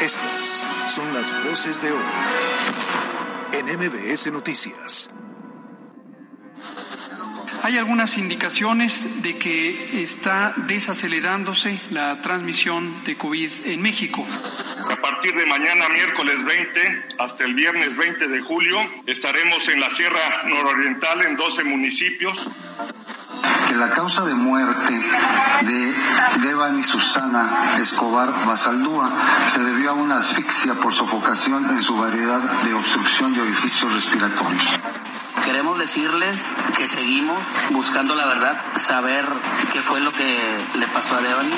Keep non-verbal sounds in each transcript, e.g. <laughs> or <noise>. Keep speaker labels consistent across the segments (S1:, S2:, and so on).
S1: Estas son las voces de hoy en MBS Noticias.
S2: Hay algunas indicaciones de que está desacelerándose la transmisión de COVID en México.
S3: A partir de mañana, miércoles 20, hasta el viernes 20 de julio, estaremos en la Sierra Nororiental en 12 municipios
S4: que la causa de muerte de Devan y Susana Escobar Basaldúa se debió a una asfixia por sofocación en su variedad de obstrucción de orificios respiratorios.
S5: Queremos decirles que seguimos buscando la verdad, saber qué fue lo que le pasó a Devani.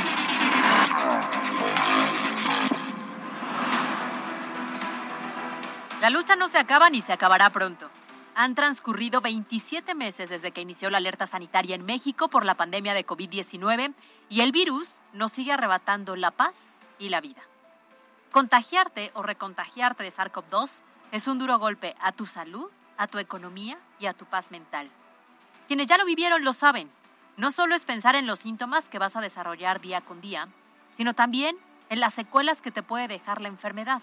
S6: La lucha no se acaba ni se acabará pronto. Han transcurrido 27 meses desde que inició la alerta sanitaria en México por la pandemia de COVID-19 y el virus nos sigue arrebatando la paz y la vida. Contagiarte o recontagiarte de SARS-CoV-2 es un duro golpe a tu salud, a tu economía y a tu paz mental. Quienes ya lo vivieron lo saben. No solo es pensar en los síntomas que vas a desarrollar día con día, sino también en las secuelas que te puede dejar la enfermedad.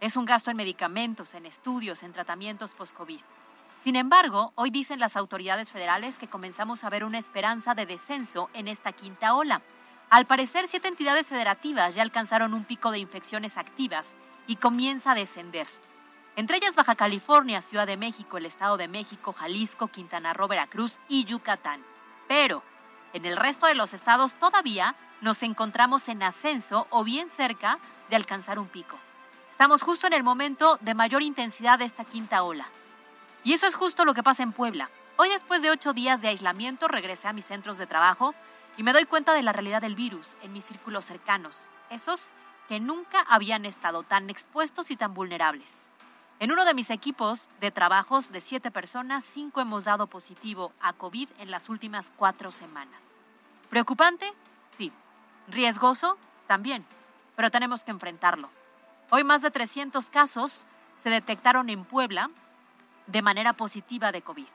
S6: Es un gasto en medicamentos, en estudios, en tratamientos post-COVID. Sin embargo, hoy dicen las autoridades federales que comenzamos a ver una esperanza de descenso en esta quinta ola. Al parecer, siete entidades federativas ya alcanzaron un pico de infecciones activas y comienza a descender. Entre ellas Baja California, Ciudad de México, el Estado de México, Jalisco, Quintana Roo, Veracruz y Yucatán. Pero, en el resto de los estados todavía nos encontramos en ascenso o bien cerca de alcanzar un pico. Estamos justo en el momento de mayor intensidad de esta quinta ola. Y eso es justo lo que pasa en Puebla. Hoy después de ocho días de aislamiento regresé a mis centros de trabajo y me doy cuenta de la realidad del virus en mis círculos cercanos, esos que nunca habían estado tan expuestos y tan vulnerables. En uno de mis equipos de trabajos de siete personas, cinco hemos dado positivo a COVID en las últimas cuatro semanas. ¿Preocupante? Sí. ¿Riesgoso? También. Pero tenemos que enfrentarlo. Hoy más de 300 casos se detectaron en Puebla de manera positiva de COVID.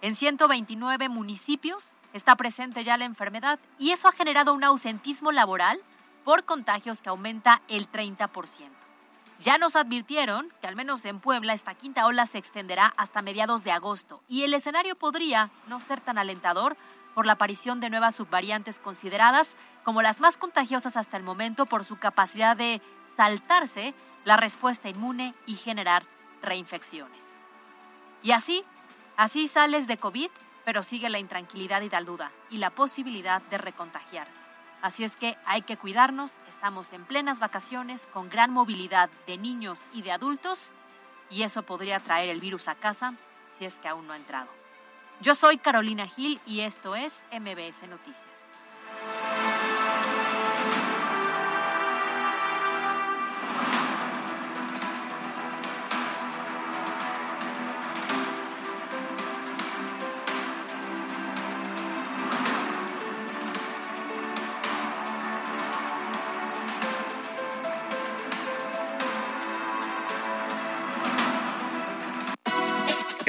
S6: En 129 municipios está presente ya la enfermedad y eso ha generado un ausentismo laboral por contagios que aumenta el 30%. Ya nos advirtieron que al menos en Puebla esta quinta ola se extenderá hasta mediados de agosto y el escenario podría no ser tan alentador por la aparición de nuevas subvariantes consideradas como las más contagiosas hasta el momento por su capacidad de saltarse la respuesta inmune y generar reinfecciones. Y así, así sales de COVID, pero sigue la intranquilidad y la duda y la posibilidad de recontagiarse. Así es que hay que cuidarnos, estamos en plenas vacaciones con gran movilidad de niños y de adultos y eso podría traer el virus a casa si es que aún no ha entrado. Yo soy Carolina Gil y esto es MBS Noticias.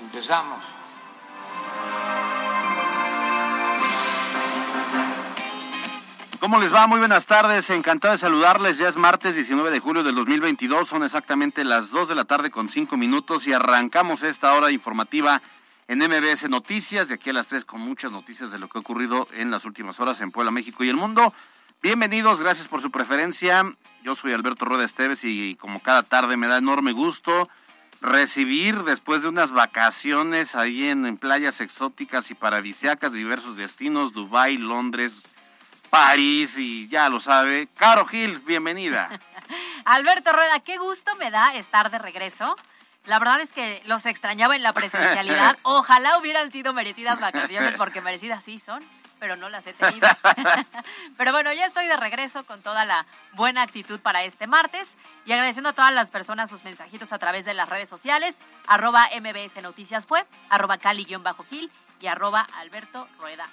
S7: Empezamos.
S8: ¿Cómo les va? Muy buenas tardes, encantado de saludarles. Ya es martes 19 de julio del 2022, son exactamente las 2 de la tarde con 5 minutos y arrancamos esta hora informativa en MBS Noticias, de aquí a las 3 con muchas noticias de lo que ha ocurrido en las últimas horas en Puebla, México y el mundo. Bienvenidos, gracias por su preferencia. Yo soy Alberto Rueda Esteves y como cada tarde me da enorme gusto recibir después de unas vacaciones ahí en, playas exóticas y paradisiacas de diversos destinos, Dubái, Londres, París y ya lo sabe. Caro Gil, bienvenida. <laughs>
S6: Alberto Rueda, qué gusto me da estar de regreso. La verdad es que los extrañaba en la presencialidad. <laughs> Ojalá hubieran sido merecidas vacaciones porque merecidas sí son. Pero no las he tenido. <laughs> pero bueno, ya estoy de regreso con toda la buena actitud para este martes y agradeciendo a todas las personas sus mensajitos a través de las redes sociales, arroba MBS Noticias fue, arroba Cali-Gil y arroba Alberto Rueda.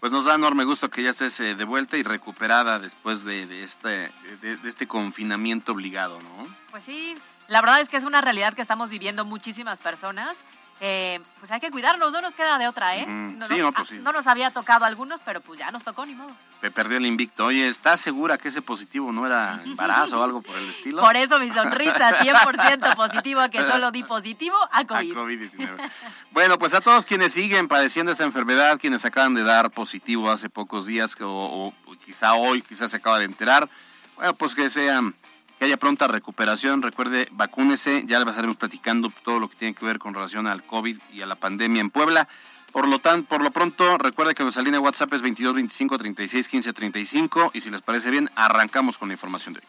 S8: Pues nos da enorme gusto que ya estés eh, de vuelta y recuperada después de, este, de este confinamiento obligado, ¿no?
S6: Pues sí, la verdad es que es una realidad que estamos viviendo muchísimas personas eh, pues hay que cuidarnos, no nos queda de otra, ¿eh? no, sí, no, pues sí. no, nos había tocado algunos, pero pues ya nos tocó, ni modo.
S8: Me perdió el invicto. Oye, ¿estás segura que ese positivo no era <laughs> embarazo o algo por el estilo?
S6: Por eso mi sonrisa, <laughs> 100% positivo, que solo di positivo a COVID.
S8: A COVID-19. bueno, pues a todos quienes siguen padeciendo esta enfermedad, quienes acaban de dar positivo hace pocos días, o, o quizá hoy, quizás se acaba de enterar, bueno, pues que sean que haya pronta recuperación. Recuerde, vacúnese. Ya le estaremos platicando todo lo que tiene que ver con relación al COVID y a la pandemia en Puebla. Por lo tanto, por lo pronto, recuerde que nuestra línea WhatsApp es 22 25 36 15 35 y si les parece bien, arrancamos con la información de hoy.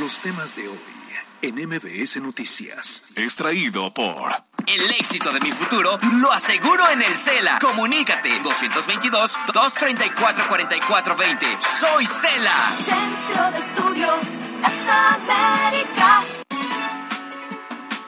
S1: Los temas de hoy en MBS Noticias. Extraído por...
S9: El éxito de mi futuro lo aseguro en el CELA. Comunícate 222-234-4420. Soy CELA.
S10: Centro de Estudios Las Américas.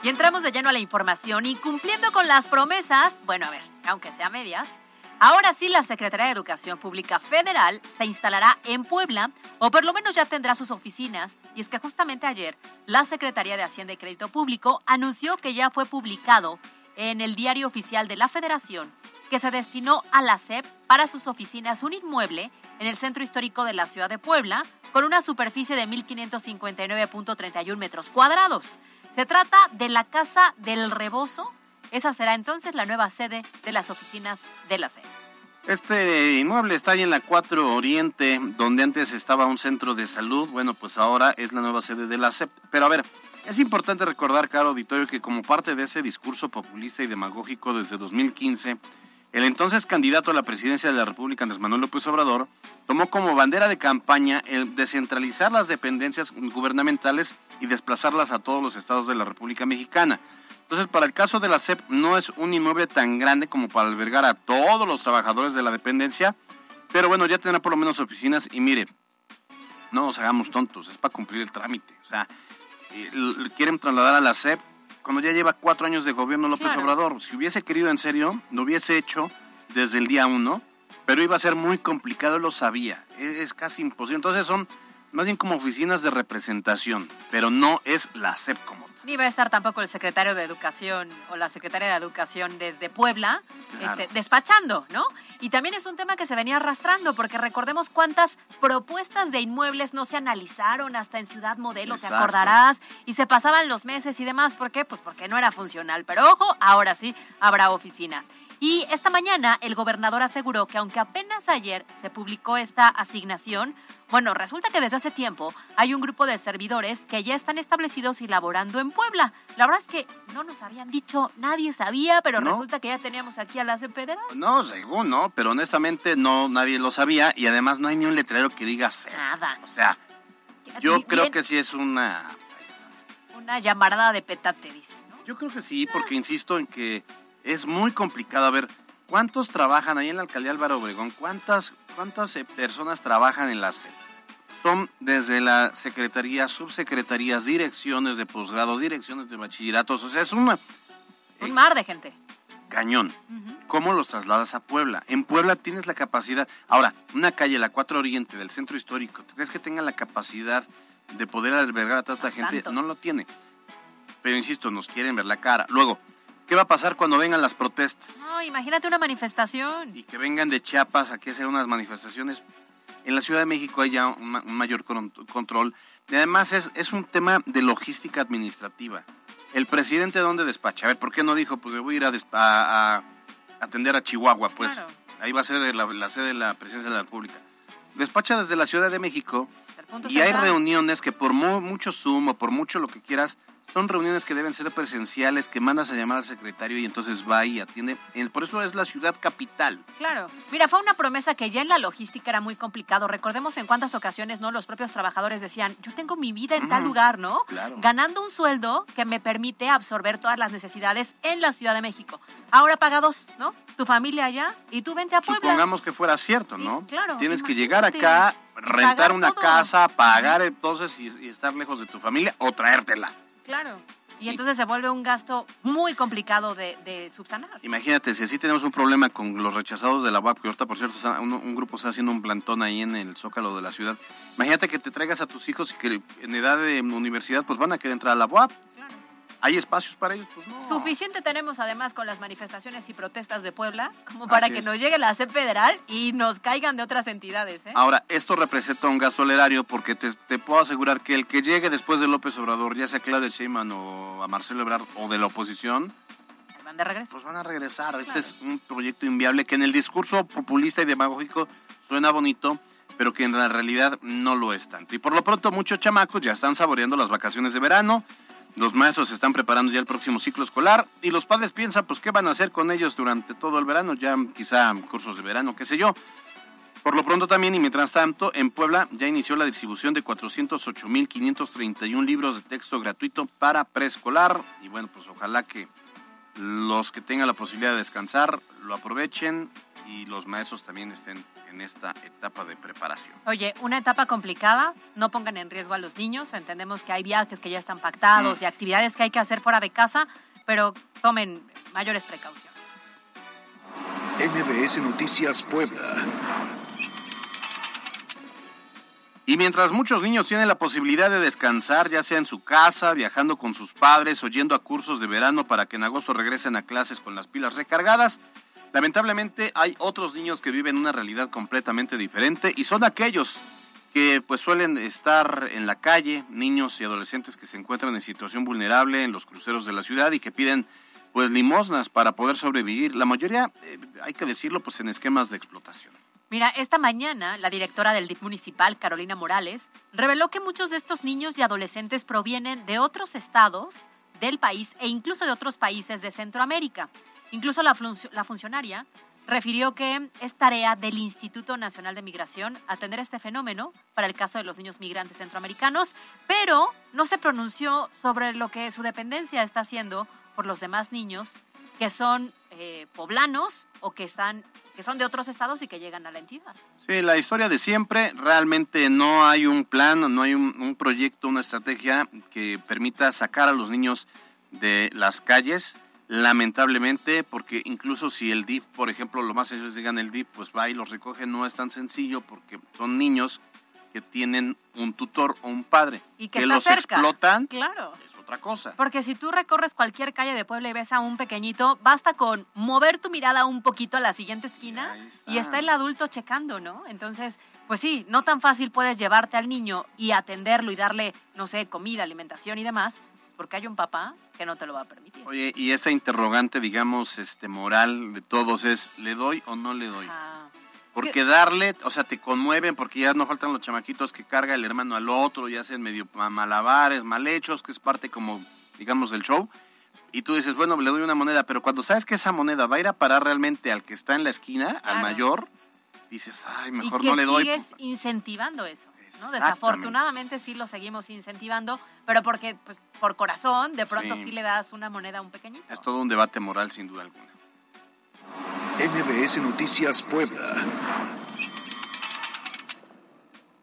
S6: Y entramos de lleno a la información y cumpliendo con las promesas, bueno, a ver, aunque sea medias, Ahora sí, la Secretaría de Educación Pública Federal se instalará en Puebla, o por lo menos ya tendrá sus oficinas, y es que justamente ayer la Secretaría de Hacienda y Crédito Público anunció que ya fue publicado en el diario oficial de la Federación que se destinó a la SEP para sus oficinas un inmueble en el centro histórico de la ciudad de Puebla con una superficie de 1.559.31 metros cuadrados. Se trata de la Casa del Rebozo, esa será entonces la nueva sede de las oficinas de la SED.
S8: Este inmueble está ahí en la 4 Oriente, donde antes estaba un centro de salud. Bueno, pues ahora es la nueva sede de la SEP. Pero a ver, es importante recordar, caro auditorio, que como parte de ese discurso populista y demagógico desde 2015, el entonces candidato a la presidencia de la República, Andrés Manuel López Obrador, tomó como bandera de campaña el descentralizar las dependencias gubernamentales y desplazarlas a todos los estados de la República Mexicana. Entonces, para el caso de la SEP, no es un inmueble tan grande como para albergar a todos los trabajadores de la dependencia, pero bueno, ya tendrá por lo menos oficinas y mire, no nos hagamos tontos, es para cumplir el trámite. O sea, eh, quieren trasladar a la SEP cuando ya lleva cuatro años de gobierno López Obrador. Si hubiese querido en serio, lo hubiese hecho desde el día uno, pero iba a ser muy complicado, lo sabía. Es, es casi imposible. Entonces son más bien como oficinas de representación, pero no es la SEP como
S6: ni va a estar tampoco el secretario de Educación o la secretaria de Educación desde Puebla este, despachando, ¿no? Y también es un tema que se venía arrastrando, porque recordemos cuántas propuestas de inmuebles no se analizaron hasta en Ciudad Modelo, te acordarás, y se pasaban los meses y demás. ¿Por qué? Pues porque no era funcional. Pero ojo, ahora sí habrá oficinas. Y esta mañana el gobernador aseguró que aunque apenas ayer se publicó esta asignación, bueno, resulta que desde hace tiempo hay un grupo de servidores que ya están establecidos y laborando en Puebla. La verdad es que no nos habían dicho, nadie sabía, pero resulta que ya teníamos aquí a la federal.
S8: No, según no, pero honestamente no, nadie lo sabía y además no hay ni un letrero que diga
S6: Nada.
S8: O sea, yo creo que sí es una...
S6: Una llamarada de petate, dice, ¿no?
S8: Yo creo que sí, porque insisto en que es muy complicado. A ver, ¿cuántos trabajan ahí en la alcaldía Álvaro Obregón? ¿Cuántas, cuántas eh, personas trabajan en la SEP? Son desde la secretaría, subsecretarías, direcciones de posgrados, direcciones de bachilleratos. O sea, es una...
S6: Un mar de gente.
S8: Cañón. ¿Cómo los trasladas a Puebla? En Puebla tienes la capacidad. Ahora, una calle, la 4 Oriente del centro histórico, ¿crees que tenga la capacidad de poder albergar a tanta gente? No lo tiene. Pero insisto, nos quieren ver la cara. Luego, ¿Qué va a pasar cuando vengan las protestas?
S6: No, imagínate una manifestación.
S8: Y que vengan de Chiapas aquí a hacer unas manifestaciones. En la Ciudad de México hay ya un, mayor control. Y además es, es, un tema de logística administrativa. El presidente, ¿dónde despacha? A ver, ¿por qué no dijo, pues me voy a ir a, a, atender a Chihuahua? Pues ahí va a ser la, sede de la presidencia de la República. Despacha desde la Ciudad de México y hay reuniones que por mucho Zoom o por mucho lo que quieras, son reuniones que deben ser presenciales, que mandas a llamar al secretario y entonces va y atiende. Por eso es la ciudad capital.
S6: Claro. Mira, fue una promesa que ya en la logística era muy complicado. Recordemos en cuántas ocasiones, ¿no? Los propios trabajadores decían, yo tengo mi vida en tal lugar, ¿no?
S8: claro.
S6: Ganando un sueldo que me permite absorber todas las necesidades en la Ciudad de México. Ahora paga dos, ¿no? Tu familia allá y tú vente a Puebla.
S8: Supongamos que fuera cierto, ¿no?
S6: claro,
S8: Tienes que llegar acá, rentar una
S6: todo.
S8: casa, pagar entonces y, y estar lejos de tu familia o traértela.
S6: Claro. Y entonces se vuelve un gasto muy complicado de, de subsanar.
S8: Imagínate, si así tenemos un problema con los rechazados de la UAP, que ahorita, por cierto, un grupo está haciendo un plantón ahí en el Zócalo de la ciudad. Imagínate que te traigas a tus hijos y que en edad de universidad, pues van a querer entrar a la UAP. ¿Hay espacios para ellos? Pues no.
S6: Suficiente tenemos además con las manifestaciones y protestas de Puebla como para
S8: Así
S6: que
S8: es.
S6: nos llegue la SEP federal y nos caigan de otras entidades. ¿eh?
S8: Ahora, esto representa un gasto al erario porque te, te puedo asegurar que el que llegue después de López Obrador, ya sea Claudia Sheinbaum o a Marcelo Ebrard o de la oposición,
S6: Van de regreso.
S8: pues van a regresar. Este es un proyecto inviable que en el discurso populista y demagógico suena bonito, pero que en la realidad no lo es tanto. Y por lo pronto muchos chamacos ya están saboreando las vacaciones de verano. Los maestros se están preparando ya el próximo ciclo escolar y los padres piensan, pues, ¿qué van a hacer con ellos durante todo el verano? Ya quizá cursos de verano, qué sé yo. Por lo pronto también, y mientras tanto, en Puebla ya inició la distribución de 408.531 libros de texto gratuito para preescolar. Y bueno, pues ojalá que los que tengan la posibilidad de descansar lo aprovechen y los maestros también estén en esta etapa de preparación.
S6: Oye, una etapa complicada, no pongan en riesgo a los niños, entendemos que hay viajes que ya están pactados
S8: Mm.
S6: y actividades que hay que hacer fuera de casa, pero tomen mayores precauciones.
S1: MBS Noticias Puebla.
S8: Y mientras muchos niños tienen la posibilidad de descansar, ya sea en su casa, viajando con sus padres o yendo a cursos de verano para que en agosto regresen a clases con las pilas recargadas, lamentablemente hay otros niños que viven una realidad completamente diferente y son aquellos que pues suelen estar en la calle, niños y adolescentes que se encuentran en situación vulnerable en los cruceros de la ciudad y que piden pues limosnas para poder sobrevivir. La mayoría, eh, hay que decirlo, pues en esquemas de explotación.
S6: Mira, esta mañana la directora del DIF municipal, Carolina Morales, reveló que muchos de estos niños y adolescentes provienen de otros estados del país e incluso de otros países de Centroamérica. Incluso la, la funcionaria refirió que es tarea del Instituto Nacional de Migración atender este fenómeno para el caso de los niños migrantes centroamericanos, pero no se pronunció sobre lo que su dependencia está haciendo por los demás niños que son eh, poblanos o que están que son de otros estados y que llegan a la entidad.
S8: Sí, la historia de siempre, realmente no hay un plan, no hay un proyecto, una estrategia que permita sacar a los niños de las calles, lamentablemente, porque incluso si el DIP, por ejemplo, lo más ellos digan el DIP, pues va y los recoge, no es tan sencillo porque son niños que tienen un tutor o un padre
S6: Y que,
S8: los
S6: cerca.
S8: explotan,
S6: Claro.
S8: es otra cosa.
S6: Porque si tú recorres cualquier calle de Puebla y ves a un pequeñito, basta con mover tu mirada un poquito a la siguiente esquina y está el adulto checando, ¿no? Entonces, pues sí, no tan fácil puedes llevarte al niño y atenderlo y darle, no sé, comida, alimentación y demás, porque hay un papá que no te lo va a permitir.
S8: Oye, y esa interrogante, digamos, este moral de todos es, ¿le doy o no le doy?
S6: Ah,
S8: Porque darle, o sea, te conmueven porque ya no faltan los chamaquitos que carga el hermano al otro, ya hacen medio ma- malabares, mal hechos, que es parte como, digamos, del show. Y tú dices, bueno, le doy una moneda, pero cuando sabes que esa moneda va a ir a parar realmente al que está en la esquina, al mayor, dices, ay, mejor
S6: y que
S8: no le doy.
S6: sigues incentivando eso. ¿no? Desafortunadamente sí lo seguimos incentivando, pero porque pues, por corazón de pronto
S8: Sí.
S6: sí. le das una moneda a un pequeñito.
S8: Es todo un debate moral, sin duda alguna.
S1: MBS Noticias Puebla.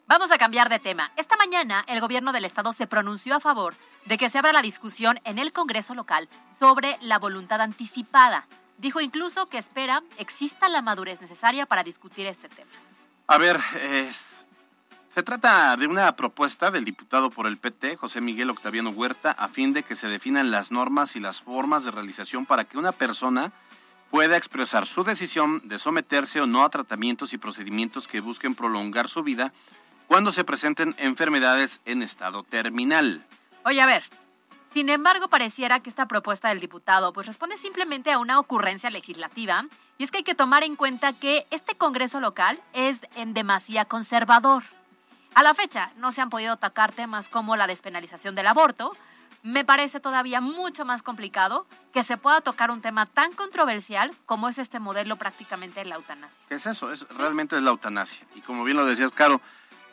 S6: Vamos a cambiar de tema. Esta mañana el gobierno del estado se pronunció a favor de que se abra la discusión en el Congreso local sobre la voluntad anticipada. Dijo incluso que espera exista la madurez necesaria para discutir este tema.
S8: A ver, es- se trata de una propuesta del diputado por el PT, José Miguel Octaviano Huerta, a fin de que se definan las normas y las formas de realización para que una persona pueda expresar su decisión de someterse o no a tratamientos y procedimientos que busquen prolongar su vida cuando se presenten enfermedades en estado terminal.
S6: Oye, a ver. Sin embargo, pareciera que esta propuesta del diputado pues responde simplemente a una ocurrencia legislativa y es que hay que tomar en cuenta que este Congreso local es en demasía conservador. A la fecha no se han podido tocar temas como la despenalización del aborto, me parece todavía mucho más complicado que se pueda tocar un tema tan controversial como es este modelo prácticamente de la eutanasia.
S8: ¿Qué es eso? Es, realmente es la eutanasia. Y como bien lo decías, Caro,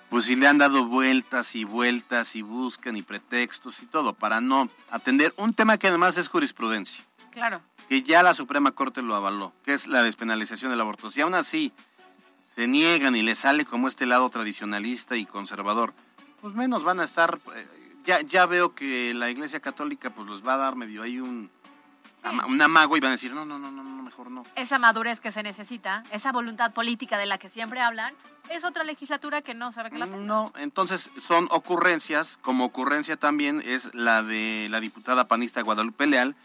S8: pues si le han dado vueltas y vueltas y buscan y pretextos y todo para no atender un tema que además es jurisprudencia.
S6: Claro.
S8: Que ya la Suprema Corte lo avaló, que es la despenalización del aborto. Si aún así se niegan y le sale como este lado tradicionalista y conservador, pues menos van a estar... eh, ya, ya veo que la Iglesia Católica pues los va a dar medio ahí un, ama- un amago y van a decir, no, no, no, no, no, mejor no.
S6: Esa madurez que se necesita, esa voluntad política de la que siempre hablan, es otra legislatura que no sabe que la tenga.
S8: No, entonces son ocurrencias, como ocurrencia también es la de la diputada panista Guadalupe Leal,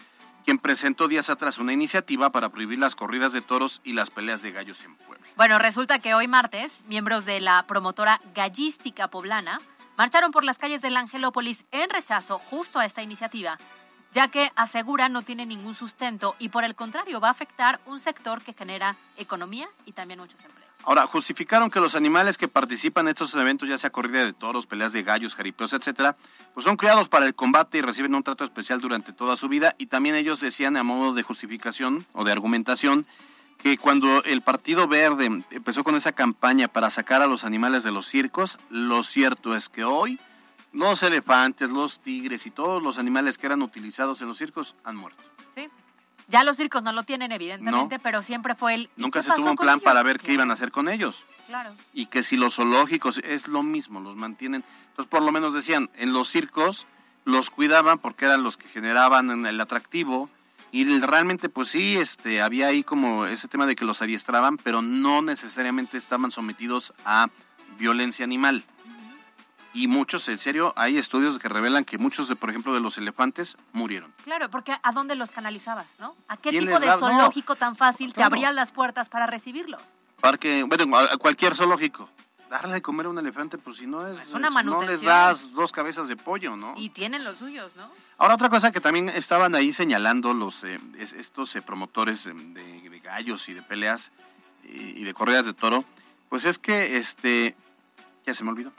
S8: quien presentó días atrás una iniciativa para prohibir las corridas de toros y las peleas de gallos en Puebla.
S6: Bueno, resulta que hoy martes, miembros de la promotora gallística poblana marcharon por las calles del Angelópolis en rechazo justo a esta iniciativa, ya que aseguran no tiene ningún sustento y por el contrario va a afectar un sector que genera economía y también muchos empleos.
S8: Ahora, justificaron que los animales que participan en estos eventos, ya sea corrida de toros, peleas de gallos, jaripeos, etcétera, pues son criados para el combate y reciben un trato especial durante toda su vida. Y también ellos decían, a modo de justificación o de argumentación, que cuando el Partido Verde empezó con esa campaña para sacar a los animales de los circos, lo cierto es que hoy los elefantes, los tigres y todos los animales que eran utilizados en los circos han muerto.
S6: ¿sí? Ya los circos no lo tienen, evidentemente, pero siempre fue el... ¿y
S8: Nunca se tuvo un plan
S6: ellos?
S8: para ver qué iban a hacer con ellos.
S6: Claro.
S8: y que si los zoológicos es lo mismo, los mantienen. Entonces, por lo menos decían, en los circos los cuidaban porque eran los que generaban el atractivo y realmente pues sí, este había ahí como ese tema de que los adiestraban, pero no necesariamente estaban sometidos a violencia animal. Y muchos, en serio, hay estudios que revelan que muchos, de, por ejemplo, de los elefantes murieron.
S6: Claro, porque ¿a dónde los canalizabas, no? ¿A qué
S8: ¿Quién
S6: tipo de
S8: da- no,
S6: zoológico tan fácil te
S8: claro.
S6: abrían las puertas para recibirlos?
S8: Parque, bueno, a cualquier zoológico. Darle de comer a un elefante, pues si no es,
S6: Es una
S8: no les das dos cabezas de pollo, ¿no?
S6: Y tienen los suyos, ¿no?
S8: Ahora otra cosa que también estaban ahí señalando los eh, es- estos eh, promotores eh, de, de gallos y de peleas y, y de corridas de toro, pues es que este ya se me olvidó.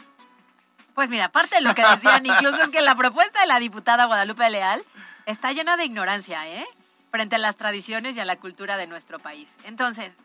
S6: Pues mira, parte de lo que decían incluso es que la propuesta de la diputada Guadalupe Leal está llena de ignorancia, ¿eh? Frente a las tradiciones y a la cultura de nuestro país. Entonces,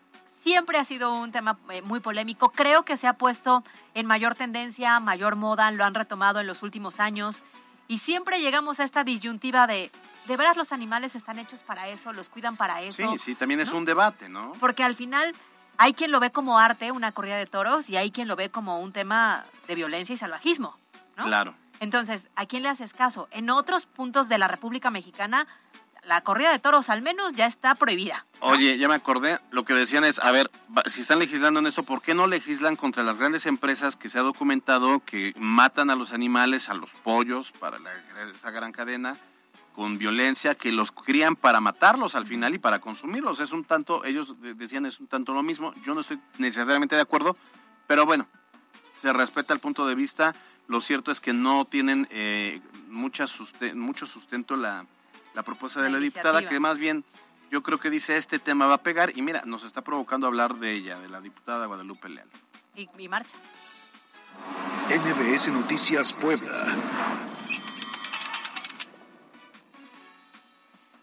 S6: siempre ha sido un tema eh, muy polémico. Creo que se ha puesto en mayor tendencia, mayor moda, lo han retomado en los últimos años. Y siempre llegamos a esta disyuntiva de, ¿de veras los animales están hechos para eso? ¿Los cuidan para eso?
S8: Sí, sí, también es
S6: ¿no?
S8: un debate, ¿no?
S6: Porque al final hay quien lo ve como arte, una corrida de toros, y hay quien lo ve como un tema de violencia y salvajismo, ¿no?
S8: Claro.
S6: Entonces, ¿a quién le haces caso? En otros puntos de la República Mexicana, la corrida de toros al menos ya está prohibida.
S8: Oye, ya me acordé, lo que decían es, a ver, si están legislando en esto, ¿por qué no legislan contra las grandes empresas que se ha documentado que matan a los animales, a los pollos, para la- esa gran cadena, con violencia, que los crían para matarlos al final y para consumirlos? Es un tanto, ellos de- decían es un tanto lo mismo, yo no estoy necesariamente de acuerdo, pero bueno, se respeta el punto de vista, lo cierto es que no tienen eh, mucha mucho sustento la, la propuesta de
S6: La
S8: la diputada, que más bien yo creo que dice este tema va a pegar y mira, nos está provocando hablar de ella, de la diputada Guadalupe Leal.
S6: Y, y marcha.
S1: NBS Noticias Puebla.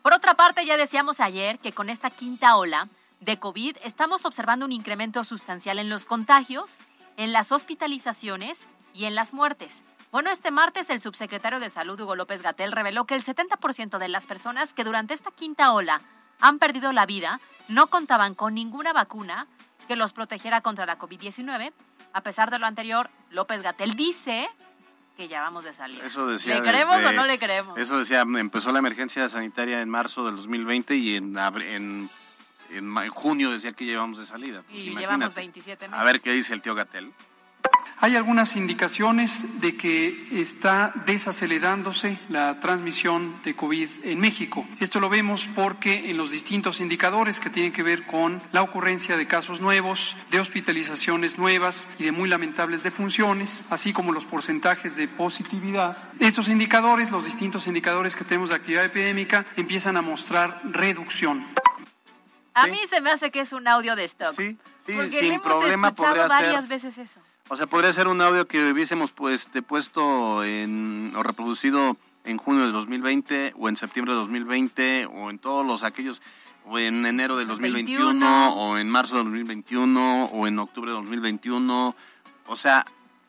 S6: Por otra parte, ya decíamos ayer que con esta quinta ola de COVID estamos observando un incremento sustancial en los contagios, en las hospitalizaciones y en las muertes. Bueno, este martes el subsecretario de Salud, Hugo López Gatel, reveló que el 70% de las personas que durante esta quinta ola han perdido la vida no contaban con ninguna vacuna que los protegiera contra la COVID-19. A pesar de lo anterior, López Gatel dice que ya vamos de salida.
S8: Eso decía
S6: ¿Le creemos
S8: desde-
S6: o no le creemos?
S8: Eso decía, empezó la emergencia sanitaria en marzo del 2020 y en, en, en junio decía que llevamos de salida. Pues
S6: Y
S8: imagínate.
S6: llevamos 27 meses.
S8: A ver qué dice el tío Gatel.
S2: Hay algunas indicaciones de que está desacelerándose la transmisión de COVID en México. Esto lo vemos porque en los distintos indicadores que tienen que ver con la ocurrencia de casos nuevos, de hospitalizaciones nuevas y de muy lamentables defunciones, así como los porcentajes de positividad, estos indicadores, los distintos indicadores que tenemos de actividad epidémica, empiezan a mostrar reducción.
S6: A mí se me hace que es un audio de stock.
S8: Sí, sí,
S6: porque
S8: sin
S6: le hemos
S8: problema
S6: escuchado
S8: podría
S6: varias
S8: ser.
S6: veces eso.
S8: O sea, podría ser un audio que hubiésemos pues, te puesto en, o reproducido en junio de 2020 o en septiembre de 2020 o en todos los aquellos o en enero del 2021
S6: 21.
S8: o en marzo del 2021 o en octubre de 2021. O sea,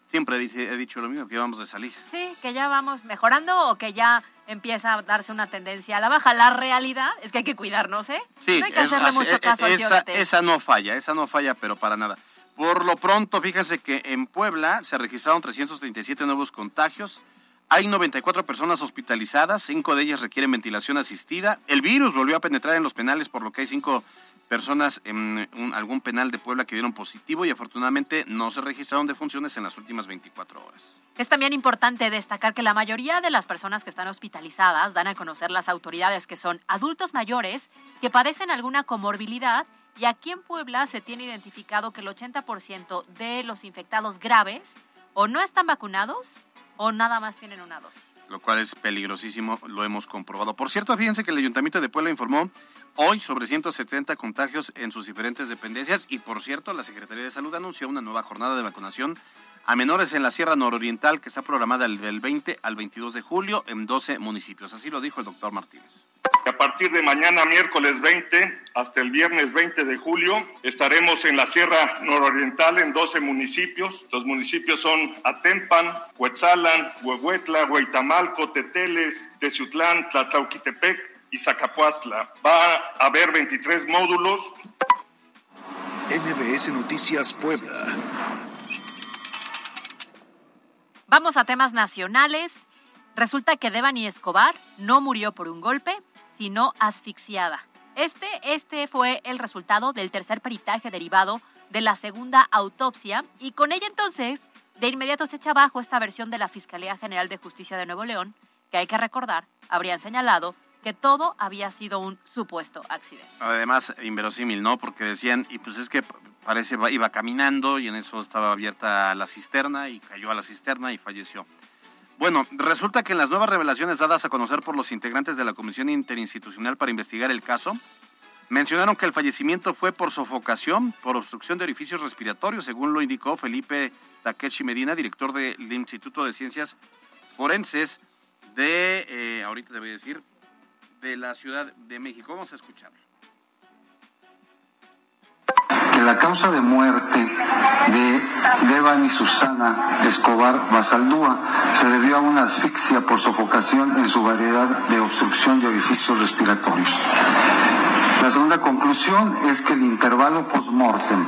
S8: siempre dice- he dicho lo mismo, que vamos de salida.
S6: Sí, que ya vamos mejorando o que ya empieza a darse una tendencia a la baja. La realidad es que hay que cuidarnos, ¿eh?
S8: Sí,
S6: no hay que
S8: es-
S6: hacerle
S8: es-
S6: mucho
S8: e-
S6: caso tío
S8: esa, esa no falla, esa no falla, pero para nada. Por lo pronto, fíjense que en Puebla se registraron 337 nuevos contagios. Hay 94 personas hospitalizadas, cinco de ellas requieren ventilación asistida. El virus volvió a penetrar en los penales, por lo que hay cinco personas en algún penal de Puebla que dieron positivo y afortunadamente no se registraron defunciones en las últimas 24 horas.
S6: Es también importante destacar que la mayoría de las personas que están hospitalizadas dan a conocer las autoridades que son adultos mayores que padecen alguna comorbilidad y aquí en Puebla se tiene identificado que el 80% de los infectados graves o no están vacunados o nada más tienen una dosis.
S8: lo cual es peligrosísimo, lo hemos comprobado. Por cierto, fíjense que el Ayuntamiento de Puebla informó hoy sobre 170 contagios en sus diferentes dependencias y, por cierto, la Secretaría de Salud anunció una nueva jornada de vacunación a menores en la Sierra Nororiental que está programada el- del 20 al 22 de julio en 12 municipios. Así lo dijo el doctor Martínez.
S3: A partir de mañana, miércoles 20, hasta el viernes 20 de julio, estaremos en la Sierra Nororiental en 12 municipios. Los municipios son Atempan, Huetzalan, Huehuetla, Hueytamalco, Teteles, Teciutlán, Tlatlauquitepec y Zacapuastla. Va a haber 23 módulos
S1: MBS Noticias Puebla.
S6: Vamos a temas nacionales. Resulta que Devani Escobar no murió por un golpe, sino asfixiada. Este, este fue el resultado del tercer peritaje derivado de la segunda autopsia y con ella entonces de inmediato se echa abajo esta versión de la Fiscalía General de Justicia de Nuevo León, que hay que recordar, habrían señalado que todo había sido un supuesto accidente.
S8: Además, inverosímil, ¿no? Porque decían, y pues es que parece iba caminando y en eso estaba abierta la cisterna y cayó a la cisterna y falleció. Bueno, resulta que en las nuevas revelaciones dadas a conocer por los integrantes de la Comisión Interinstitucional para investigar el caso, mencionaron que el fallecimiento fue por sofocación, por obstrucción de orificios respiratorios, según lo indicó Felipe Takeshi Medina, director del Instituto de Ciencias Forenses de, eh, ahorita te voy a decir, de la Ciudad de México. Vamos a escucharlo.
S4: La causa de muerte de Devani Susana Escobar Basaldúa se debió a una asfixia por sofocación en su variedad de obstrucción de orificios respiratorios. La segunda conclusión es que el intervalo post-mortem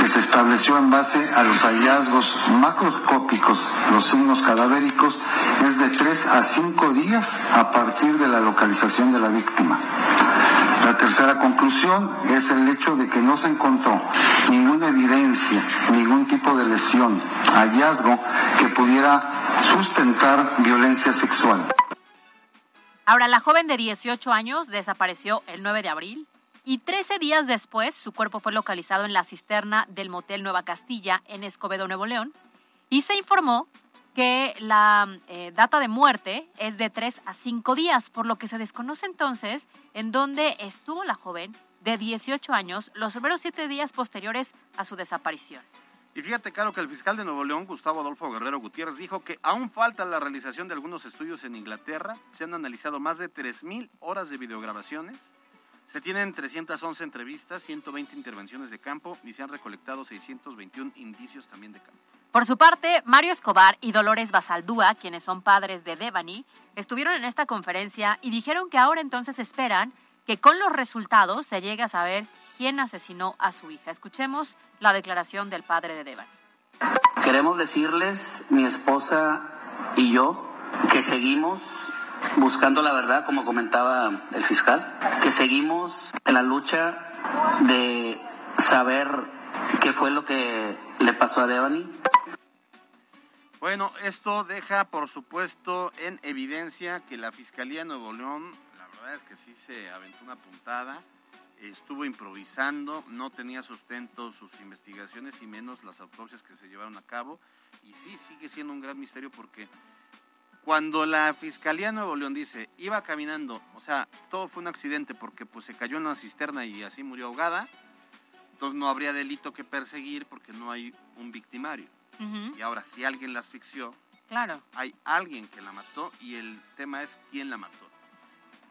S4: que se estableció en base a los hallazgos macroscópicos, los signos cadavéricos, es de 3 a 5 días a partir de la localización de la víctima. La tercera conclusión es el hecho de que no se encontró ninguna evidencia, ningún tipo de lesión, hallazgo que pudiera sustentar violencia sexual.
S6: Ahora, la joven de 18 años desapareció el 9 de abril y 13 días después su cuerpo fue localizado en la cisterna del motel Nueva Castilla en Escobedo, Nuevo León, y se informó que la eh, data de muerte es de 3 a 5 días, por lo que se desconoce entonces en dónde estuvo la joven de 18 años los primeros 7 días posteriores a su desaparición.
S8: Y fíjate, Caro, que el fiscal de Nuevo León, Gustavo Adolfo Guerrero Gutiérrez, dijo que aún falta la realización de algunos estudios en Inglaterra. Se han analizado más de 3.000 horas de videograbaciones. Se tienen 311 entrevistas, 120 intervenciones de campo y se han recolectado 621 indicios también de campo.
S6: Por su parte, Mario Escobar y Dolores Basaldúa, quienes son padres de Devani, estuvieron en esta conferencia y dijeron que ahora entonces esperan que con los resultados se llegue a saber quién asesinó a su hija. Escuchemos la declaración del padre de Devani.
S5: Queremos decirles, mi esposa y yo, que seguimos buscando la verdad, como comentaba el fiscal, que seguimos en la lucha de saber qué fue lo que le pasó a Devani.
S8: Bueno, esto deja, por supuesto, en evidencia que la Fiscalía de Nuevo León, la verdad es que sí se aventó una puntada, estuvo improvisando, no tenía sustento sus investigaciones y menos las autopsias que se llevaron a cabo. Y sí, sigue siendo un gran misterio porque cuando la Fiscalía de Nuevo León dice, iba caminando, o sea, todo fue un accidente porque pues se cayó en una cisterna y así murió ahogada, entonces no habría delito que perseguir porque no hay un victimario. Y ahora, si alguien la asfixió,
S6: Claro.
S8: Hay alguien que la mató y el tema es quién la mató.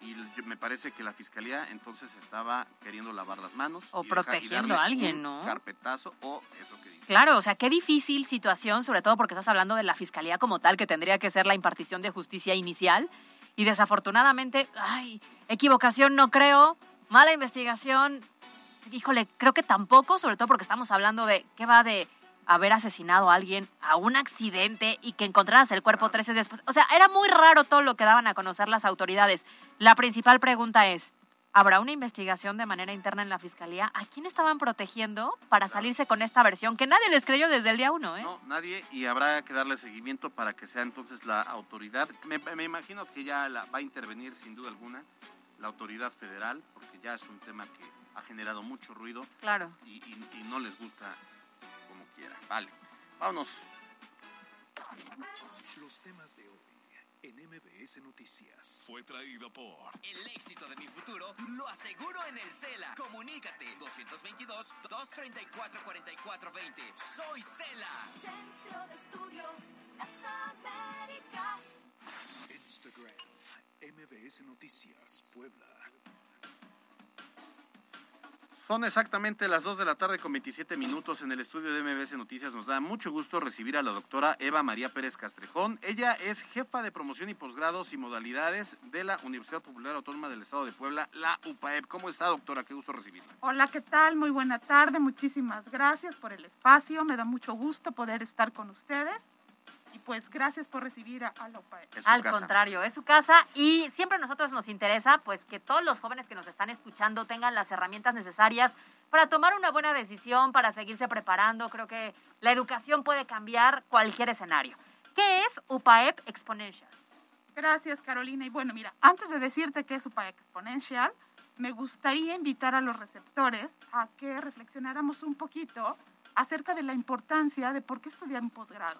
S8: Y me parece que la fiscalía entonces estaba queriendo lavar las manos.
S6: O
S8: y dejar- y
S6: protegiendo a alguien,
S8: un
S6: ¿no?
S8: Carpetazo o eso que dice.
S6: Claro, o sea, qué difícil situación, sobre todo porque estás hablando de la fiscalía como tal, que tendría que ser la impartición de justicia inicial. Y desafortunadamente, ay, equivocación no creo, mala investigación, híjole, creo que tampoco, sobre todo porque estamos hablando de qué va de haber asesinado a alguien a un accidente y que encontraras el cuerpo 13 días después. O sea, era muy raro todo lo que daban a conocer las autoridades. La principal pregunta es, ¿habrá una investigación de manera interna en la fiscalía? ¿A quién estaban protegiendo para salirse con esta versión que nadie les creyó desde el día uno? ¿eh?
S8: No, nadie, y habrá que darle seguimiento para que sea entonces la autoridad. Me, me imagino que ya la, va a intervenir sin duda alguna la autoridad federal, porque ya es un tema que ha generado mucho ruido
S6: Claro.
S8: y, y- y no les gusta quiera. Vale, vámonos.
S1: Los temas de hoy en MBS Noticias.
S9: Fue traído por El éxito de mi futuro lo aseguro en el Cela. Comunícate 222-234-4420. Soy Cela.
S10: Centro de Estudios Las Américas.
S1: Instagram, MBS Noticias, Puebla.
S8: Son exactamente las 2 de la tarde con 27 minutos en el estudio de MBS Noticias. Nos da mucho gusto recibir a la doctora Eva María Pérez Castrejón. Ella es jefa de promoción y posgrados y modalidades de la Universidad Popular Autónoma del Estado de Puebla, la UPAEP. ¿Cómo está, doctora? Qué gusto recibirla.
S11: Hola, ¿qué tal? Muy buena tarde. Muchísimas gracias por el espacio. Me da mucho gusto poder estar con ustedes. Y pues gracias por recibir a, a la UPAE.
S6: Al contrario, es su casa y siempre a nosotros nos interesa pues que todos los jóvenes que nos están escuchando tengan las herramientas necesarias para tomar una buena decisión, para seguirse preparando. Creo que la educación puede cambiar cualquier escenario. ¿Qué es UPAEP Exponential?
S11: Gracias, Carolina. Y bueno, mira, antes de decirte qué es UPAE Exponential, me gustaría invitar a los receptores a que reflexionáramos un poquito acerca de la importancia de por qué estudiar un posgrado.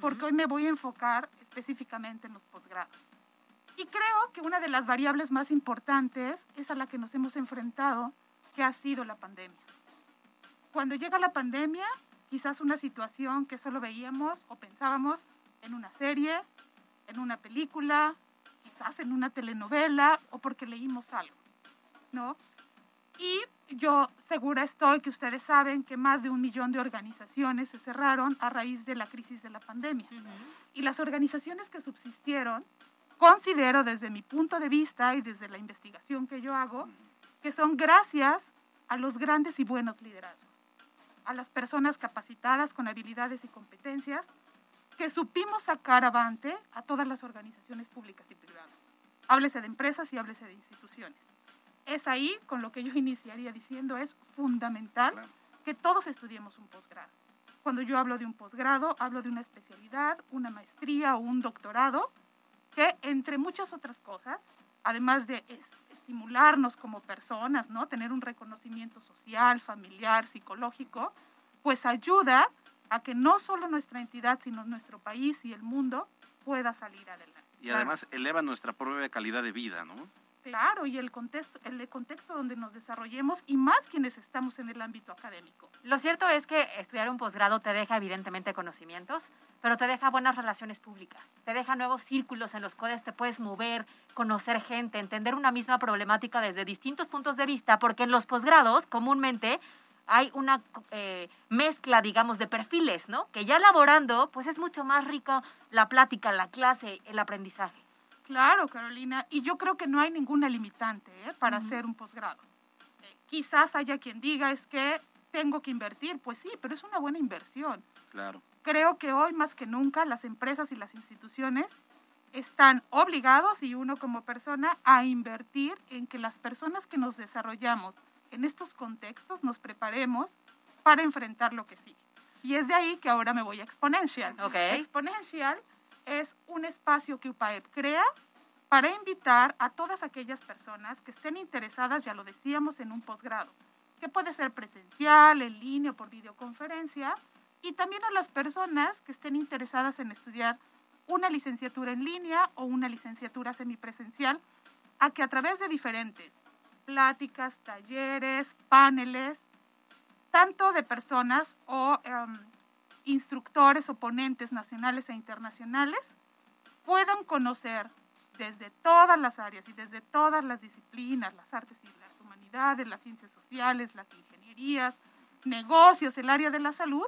S11: Porque hoy me voy a enfocar específicamente en los posgrados. Y creo que una de las variables más importantes es a la que nos hemos enfrentado, que ha sido la pandemia. Cuando llega la pandemia, quizás una situación que solo veíamos o pensábamos en una serie, en una película, quizás en una telenovela o porque leímos algo, ¿no? Y yo segura estoy que ustedes saben que más de un millón de organizaciones se cerraron a raíz de la crisis de la pandemia. Y las organizaciones que subsistieron, considero desde mi punto de vista y desde la investigación que yo hago, que son gracias a los grandes y buenos liderazgos, a las personas capacitadas con habilidades y competencias que supimos sacar avante a todas las organizaciones públicas y privadas. Háblese de empresas y háblese de instituciones. Es ahí con lo que yo <laughs> iniciaría diciendo es fundamental que todos estudiemos un posgrado. Cuando yo hablo de un posgrado, hablo de una especialidad, una maestría o un doctorado que entre muchas otras cosas, además de es- estimularnos como personas, ¿no? Tener un reconocimiento social, familiar, psicológico, pues ayuda a que no solo nuestra entidad, sino nuestro país y el mundo pueda salir adelante.
S8: Y además eleva nuestra propia calidad de vida, ¿no?
S11: Claro, y el contexto, el contexto donde nos desarrollemos y más quienes estamos en el ámbito académico.
S6: Lo cierto es que estudiar un posgrado te deja evidentemente conocimientos, pero te deja buenas relaciones públicas, te deja nuevos círculos en los cuales te puedes mover, conocer gente, entender una misma problemática desde distintos puntos de vista, porque en los posgrados comúnmente hay una eh, mezcla, digamos, de perfiles, ¿no? Que ya laborando, pues es mucho más rico la plática, la clase, el aprendizaje.
S11: Claro, Carolina, y yo creo que no hay ninguna limitante ¿eh? para hacer un posgrado. Eh, quizás haya quien diga es que tengo que invertir, pues sí, pero es una buena inversión.
S8: Claro.
S11: Creo que hoy más que nunca las empresas y las instituciones están obligados y uno como persona a invertir en que las personas que nos desarrollamos en estos contextos nos preparemos para enfrentar lo que sigue. Y es de ahí que ahora me voy a Exponential.
S6: Ok.
S11: Exponential es un espacio que UPAEP crea para invitar a todas aquellas personas que estén interesadas, ya lo decíamos, en un posgrado, que puede ser presencial, en línea o por videoconferencia, y también a las personas que estén interesadas en estudiar una licenciatura en línea o una licenciatura semipresencial, a que a través de diferentes pláticas, talleres, paneles, tanto de personas o em, instructores o ponentes nacionales e internacionales puedan conocer desde todas las áreas y desde todas las disciplinas, las artes y las humanidades, las ciencias sociales, las ingenierías, negocios, el área de la salud,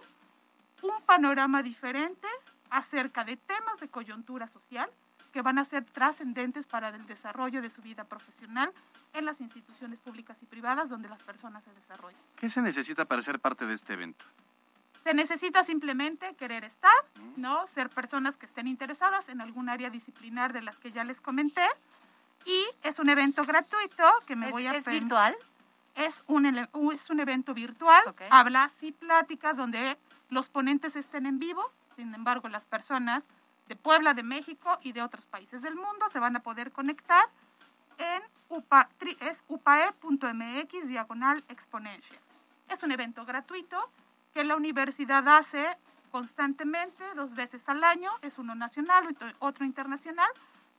S11: un panorama diferente acerca de temas de coyuntura social que van a ser trascendentes para el desarrollo de su vida profesional en las instituciones públicas y privadas donde las personas se desarrollan.
S8: ¿Qué se necesita para ser parte de este evento?
S11: Se necesita simplemente querer estar, ¿no? Ser personas que estén interesadas en algún área disciplinar de las que ya les comenté. Y es un evento gratuito que me
S6: ¿Es-
S11: voy a...
S6: es virtual?
S11: Es un, es un evento virtual. Hablas y pláticas donde los ponentes estén en vivo. Sin embargo, las personas de Puebla, de México y de otros países del mundo se van a poder conectar en upa, es upae.mx diagonal exponential. Es un evento gratuito que la universidad hace constantemente, dos veces al año. Es uno nacional, otro- otro internacional.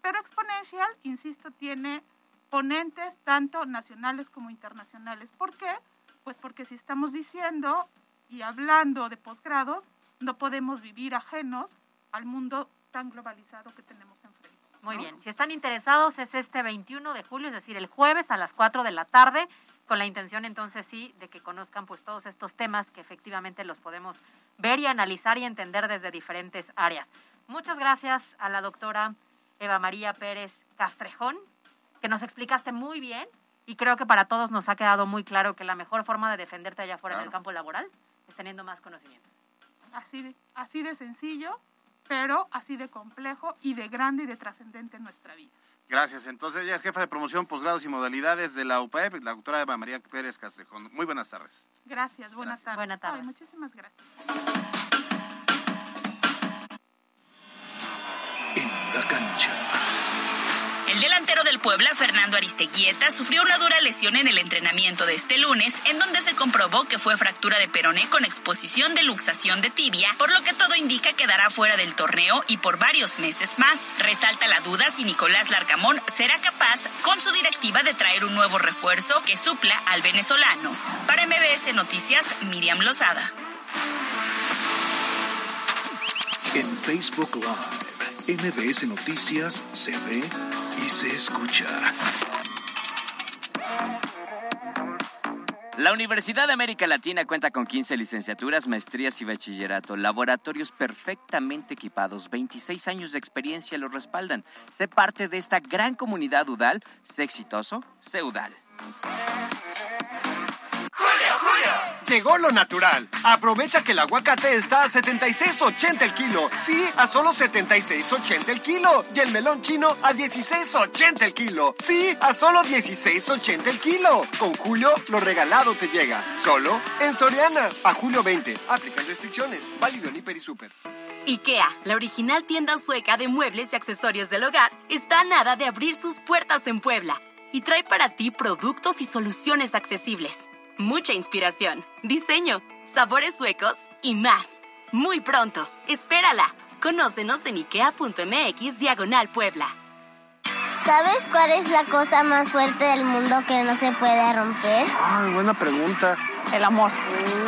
S11: Pero Exponential, insisto, tiene ponentes tanto nacionales como internacionales. ¿Por qué? Pues porque si estamos diciendo y hablando de posgrados, no podemos vivir ajenos al mundo tan globalizado que tenemos enfrente.
S6: Muy
S11: ¿no?
S6: bien, si están interesados es este 21 de julio, es decir, el jueves a las 4 de la tarde, con la intención entonces sí de que conozcan pues todos estos temas que efectivamente los podemos ver y analizar y entender desde diferentes áreas. Muchas gracias a la doctora Eva María Pérez Castrejón, que nos explicaste muy bien y creo que para todos nos ha quedado muy claro que la mejor forma de defenderte allá afuera en el
S11: Claro.
S6: campo laboral es teniendo más conocimientos.
S11: Así de, así de sencillo, pero así de complejo y de grande y de trascendente en nuestra vida.
S8: Gracias. Entonces, ella es jefa de promoción, posgrados y modalidades de la UPAEP, la doctora Eva María Pérez Castrejón. Muy buenas tardes.
S11: Gracias, buenas tardes.
S6: Buena tarde.
S11: Ay, muchísimas gracias.
S1: En la cancha.
S12: El delantero del Puebla, Fernando Aristeguieta, sufrió una dura lesión en el entrenamiento de este lunes, en donde se comprobó que fue fractura de peroné con exposición de luxación de tibia, por lo que todo indica quedará fuera del torneo y por varios meses más. Resalta la duda si Nicolás Larcamón será capaz, con su directiva, de traer un nuevo refuerzo que supla al venezolano. Para MBS Noticias, Miriam Lozada.
S1: En Facebook Live, MBS Noticias se ve y se escucha.
S13: La Universidad de América Latina cuenta con 15 licenciaturas, maestrías y bachillerato, laboratorios perfectamente equipados, 26 años de experiencia lo respaldan. Sé parte de esta gran comunidad UDAL. Sé exitoso, sé UDAL.
S14: Llegó lo natural. Aprovecha que el aguacate está a 76.80 el kilo. Sí, a solo 76.80 el kilo. Y el melón chino a 16.80 el kilo. Sí, a solo 16.80 el kilo. Con Julio, lo regalado te llega. Solo en Soriana. A julio 20. Aplican restricciones. Válido en Hiper y Super.
S15: IKEA, la original tienda sueca de muebles y accesorios del hogar, está a nada de abrir sus puertas en Puebla y trae para ti productos y soluciones accesibles. Mucha inspiración, diseño, sabores suecos y más. Muy pronto, espérala. Conócenos en ikea.mx diagonal Puebla.
S16: ¿Sabes cuál es la cosa más fuerte del mundo que no se puede romper?
S17: Ay, buena pregunta.
S16: El amor.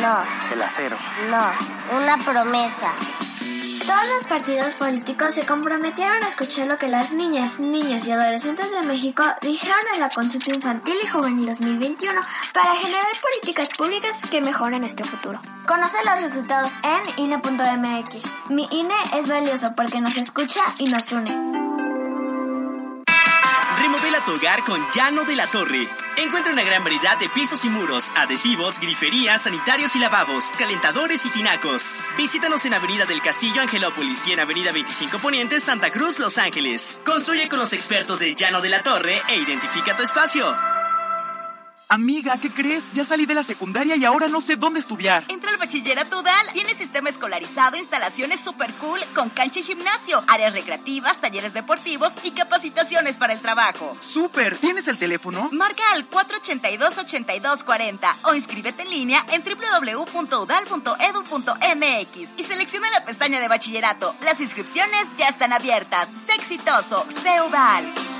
S16: No,
S17: El acero.
S16: no, una promesa.
S18: Todos los partidos políticos se comprometieron a escuchar lo que las niñas, niños y adolescentes de México dijeron en la consulta infantil y juvenil 2021 para generar políticas públicas que mejoren nuestro futuro. Conoce los resultados en INE.mx. Mi INE es valioso porque nos escucha y nos une.
S19: Remodela tu hogar con Llano de la Torre. Encuentra una gran variedad de pisos y muros, adhesivos, griferías, sanitarios y lavabos, calentadores y tinacos. Visítanos en Avenida del Castillo Angelópolis y en Avenida 25 Poniente Santa Cruz, Los Ángeles. Construye con los expertos de Llano de la Torre e identifica tu espacio.
S20: Amiga, ¿qué crees? Ya salí de la secundaria y ahora no sé dónde estudiar.
S21: Entra al bachillerato UDAL. Tiene sistema escolarizado, instalaciones super cool, con cancha y gimnasio, áreas recreativas, talleres deportivos y capacitaciones para el trabajo.
S20: ¡Súper! ¿Tienes el teléfono?
S21: Marca al 482-8240 o inscríbete en línea en www.udal.edu.mx y selecciona la pestaña de bachillerato. Las inscripciones ya están abiertas. ¡Sé exitoso! ¡Sé UDAL!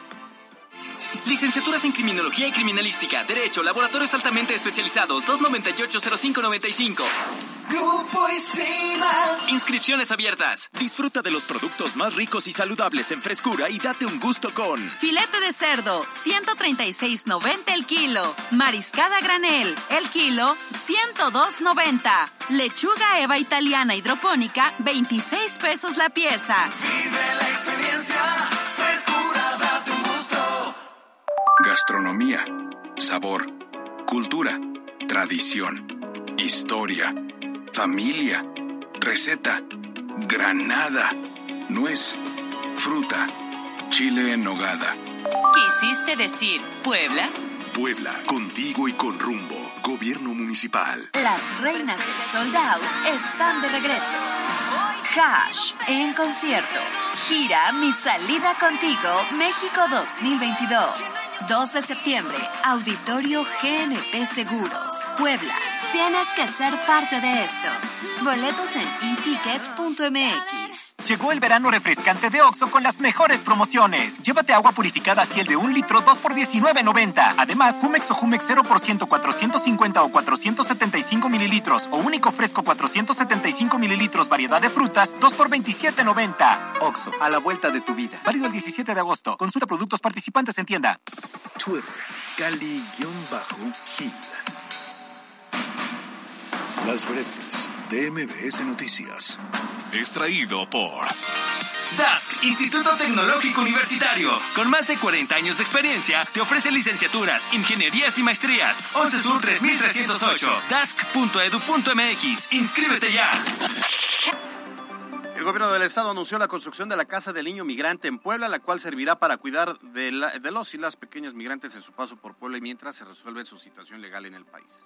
S19: Licenciaturas en Criminología y Criminalística, Derecho, Laboratorios altamente especializados, 298-0595.
S22: Grupo Isima.
S19: Inscripciones abiertas.
S23: Disfruta de los productos más ricos y saludables en frescura y date un gusto con
S15: Filete de cerdo, 136.90 el kilo. Mariscada granel, el kilo, 102.90. Lechuga Eva italiana hidropónica, 26 pesos la pieza.
S22: Vive la experiencia.
S24: Gastronomía, sabor, cultura, tradición, historia, familia, receta, granada, nuez, fruta, chile en nogada.
S15: ¿Quisiste decir Puebla?
S24: Puebla, contigo y con rumbo. Gobierno municipal.
S15: Las reinas del sold out están de regreso. Hash en concierto. Gira Mi salida contigo México 2022. 2 de septiembre. Auditorio GNP Seguros. Puebla. Tienes que ser parte de esto. Boletos en eticket.mx.
S25: Llegó el verano refrescante de Oxo con las mejores promociones. Llévate agua purificada Ciel de un litro 2 por 19.90. Además, Jumex o Jumex 0% 450 o 475 mililitros o único fresco 475 mililitros variedad de frutas 2 por 27.90.
S26: Oxo, a la vuelta de tu vida.
S25: Válido el 17 de agosto. Consulta productos participantes en tienda.
S24: Twitter, Cali-Gil. Las breves de MBS Noticias.
S27: Extraído por DASC, Instituto Tecnológico Universitario. Con más de 40 años de experiencia, te ofrece licenciaturas, ingenierías y maestrías. 11 Sur 3308. DASC.edu.mx. Inscríbete ya.
S8: El gobierno del estado anunció la construcción de la Casa del Niño Migrante en Puebla, la cual servirá para cuidar de, la- de los y las pequeñas migrantes en su paso por Puebla y mientras se resuelve su situación legal en el país.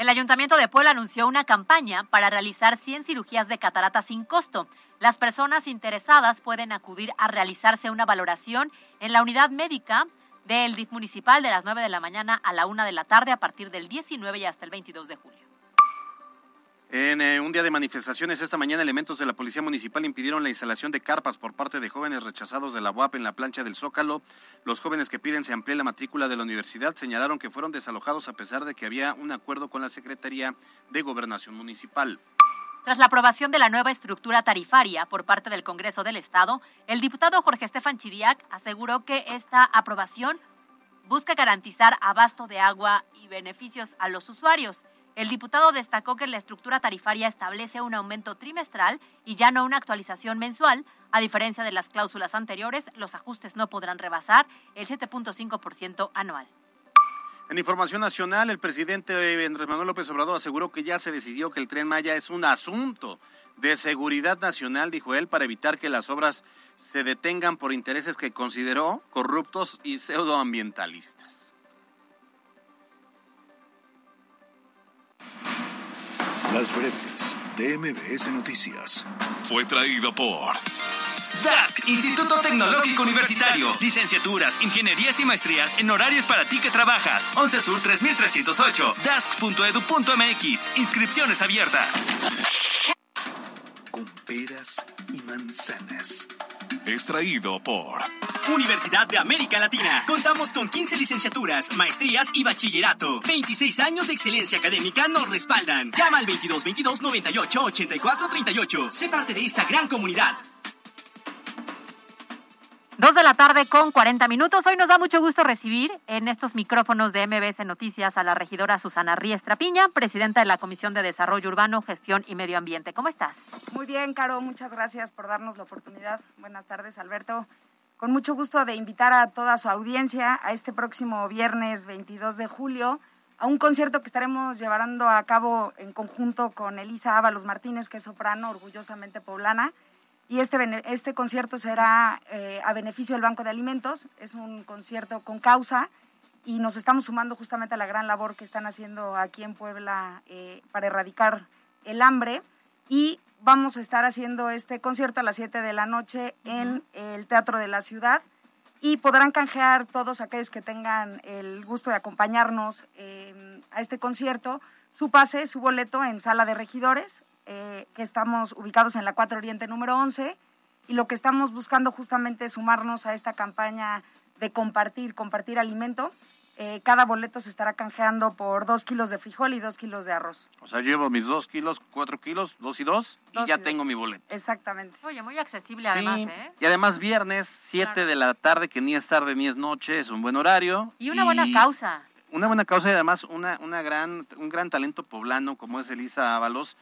S6: El Ayuntamiento de Puebla anunció una campaña para realizar 100 cirugías de catarata sin costo. Las personas interesadas pueden acudir a realizarse una valoración en la unidad médica del DIF municipal de las 9 de la mañana a la 1 de la tarde a partir del 19 y hasta el 22 de julio.
S8: En eh, un día de manifestaciones esta mañana, elementos de la Policía Municipal impidieron la instalación de carpas por parte de jóvenes rechazados de la UAP en la plancha del Zócalo. Los jóvenes que piden se amplíe la matrícula de la universidad señalaron que fueron desalojados a pesar de que había un acuerdo con la Secretaría de Gobernación Municipal.
S6: Tras la aprobación de la nueva estructura tarifaria por parte del Congreso del Estado, el diputado Jorge Estefan Chidiac aseguró que esta aprobación busca garantizar abasto de agua y beneficios a los usuarios. El diputado destacó que la estructura tarifaria establece un aumento trimestral y ya no una actualización mensual. A diferencia de las cláusulas anteriores, los ajustes no podrán rebasar el 7.5% anual.
S8: En información nacional, el presidente Andrés Manuel López Obrador aseguró que ya se decidió que el tren Maya es un asunto de seguridad nacional, dijo él, para evitar que las obras se detengan por intereses que consideró corruptos y pseudoambientalistas.
S24: Las breves de MBS Noticias.
S27: Fue traído por DASC, Instituto Tecnológico Universitario. Licenciaturas, ingenierías y maestrías en horarios para ti que trabajas. 11 Sur 3308. DASC.edu.mx. Inscripciones abiertas.
S24: Peras y manzanas.
S27: Extraído por
S19: Universidad de América Latina. Contamos con 15 licenciaturas, maestrías y bachillerato. 26 años de excelencia académica nos respaldan. Llama al 22 22 98 84 38. Sé parte de esta gran comunidad.
S6: Dos de la tarde con 40 minutos. Hoy nos da mucho gusto recibir en estos micrófonos de MBS Noticias a la regidora Susana Riestra Piña, presidenta de la Comisión de Desarrollo Urbano, Gestión y Medio Ambiente. ¿Cómo estás?
S28: Muy bien, Caro, muchas gracias por darnos la oportunidad. Buenas tardes, Alberto. Con mucho gusto de invitar a toda su audiencia a este próximo viernes 22 de julio a un concierto que estaremos llevando a cabo en conjunto con Elisa Ábalos Martínez, que es soprano, orgullosamente poblana. Y este, este concierto será eh, a beneficio del Banco de Alimentos. Es un concierto con causa y nos estamos sumando justamente a la gran labor que están haciendo aquí en Puebla eh, para erradicar el hambre. Y vamos a estar haciendo este concierto a las 7 de la noche en el Teatro de la Ciudad. Y podrán canjear todos aquellos que tengan el gusto de acompañarnos eh, a este concierto. Su pase, su boleto en Sala de Regidores, eh, que estamos ubicados en la 4 Oriente número 11 y lo que estamos buscando justamente es sumarnos a esta campaña de compartir, compartir alimento. Eh, cada boleto se estará canjeando por dos kilos de frijol y dos kilos de arroz.
S8: O sea, llevo mis dos kilos, cuatro kilos, dos y dos, y
S28: Dos
S8: ya
S28: y dos.
S8: tengo mi boleto.
S28: Exactamente.
S6: Oye, muy accesible además,
S8: Sí,
S6: ¿eh?
S8: Y además viernes, 7
S6: Claro.
S8: de la tarde, que ni es tarde ni es noche, es un buen horario.
S6: Y una buena causa.
S8: Una buena causa y además una, una gran, un gran talento poblano como es Elisa Ábalos,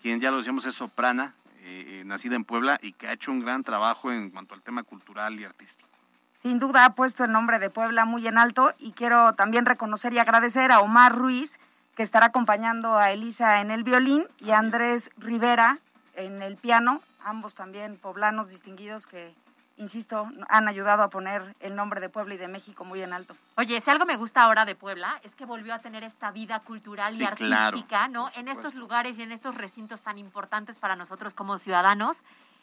S8: quien ya lo decíamos es soprana, eh, eh, nacida en Puebla y que ha hecho un gran trabajo en cuanto al tema cultural y artístico.
S28: Sin duda ha puesto el nombre de Puebla muy en alto y quiero también reconocer y agradecer a Omar Ruiz, que estará acompañando a Elisa en el violín, y a Andrés Rivera en el piano, ambos también poblanos distinguidos que, insisto, han ayudado a poner el nombre de Puebla y de México muy en alto.
S6: Oye, si algo me gusta ahora de Puebla es que volvió a tener esta vida cultural
S28: Sí,
S6: y
S28: claro,
S6: artística, ¿no? En estos lugares y en estos recintos tan importantes para nosotros como ciudadanos.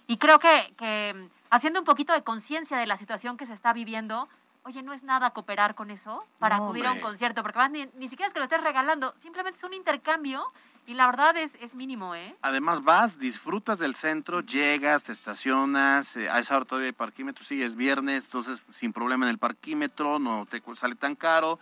S6: Y creo que, que haciendo un poquito de conciencia de la situación que se está viviendo, oye, no es nada cooperar con eso para
S8: No,
S6: acudir a un
S8: hombre.
S6: concierto, porque además ni, ni siquiera es que lo estés regalando, simplemente es un intercambio y la verdad es, es mínimo, ¿eh?
S8: Además vas, disfrutas del centro, llegas, te estacionas, eh, a esa hora todavía hay parquímetro, sí, es viernes, entonces sin problema en el parquímetro, no te sale tan caro,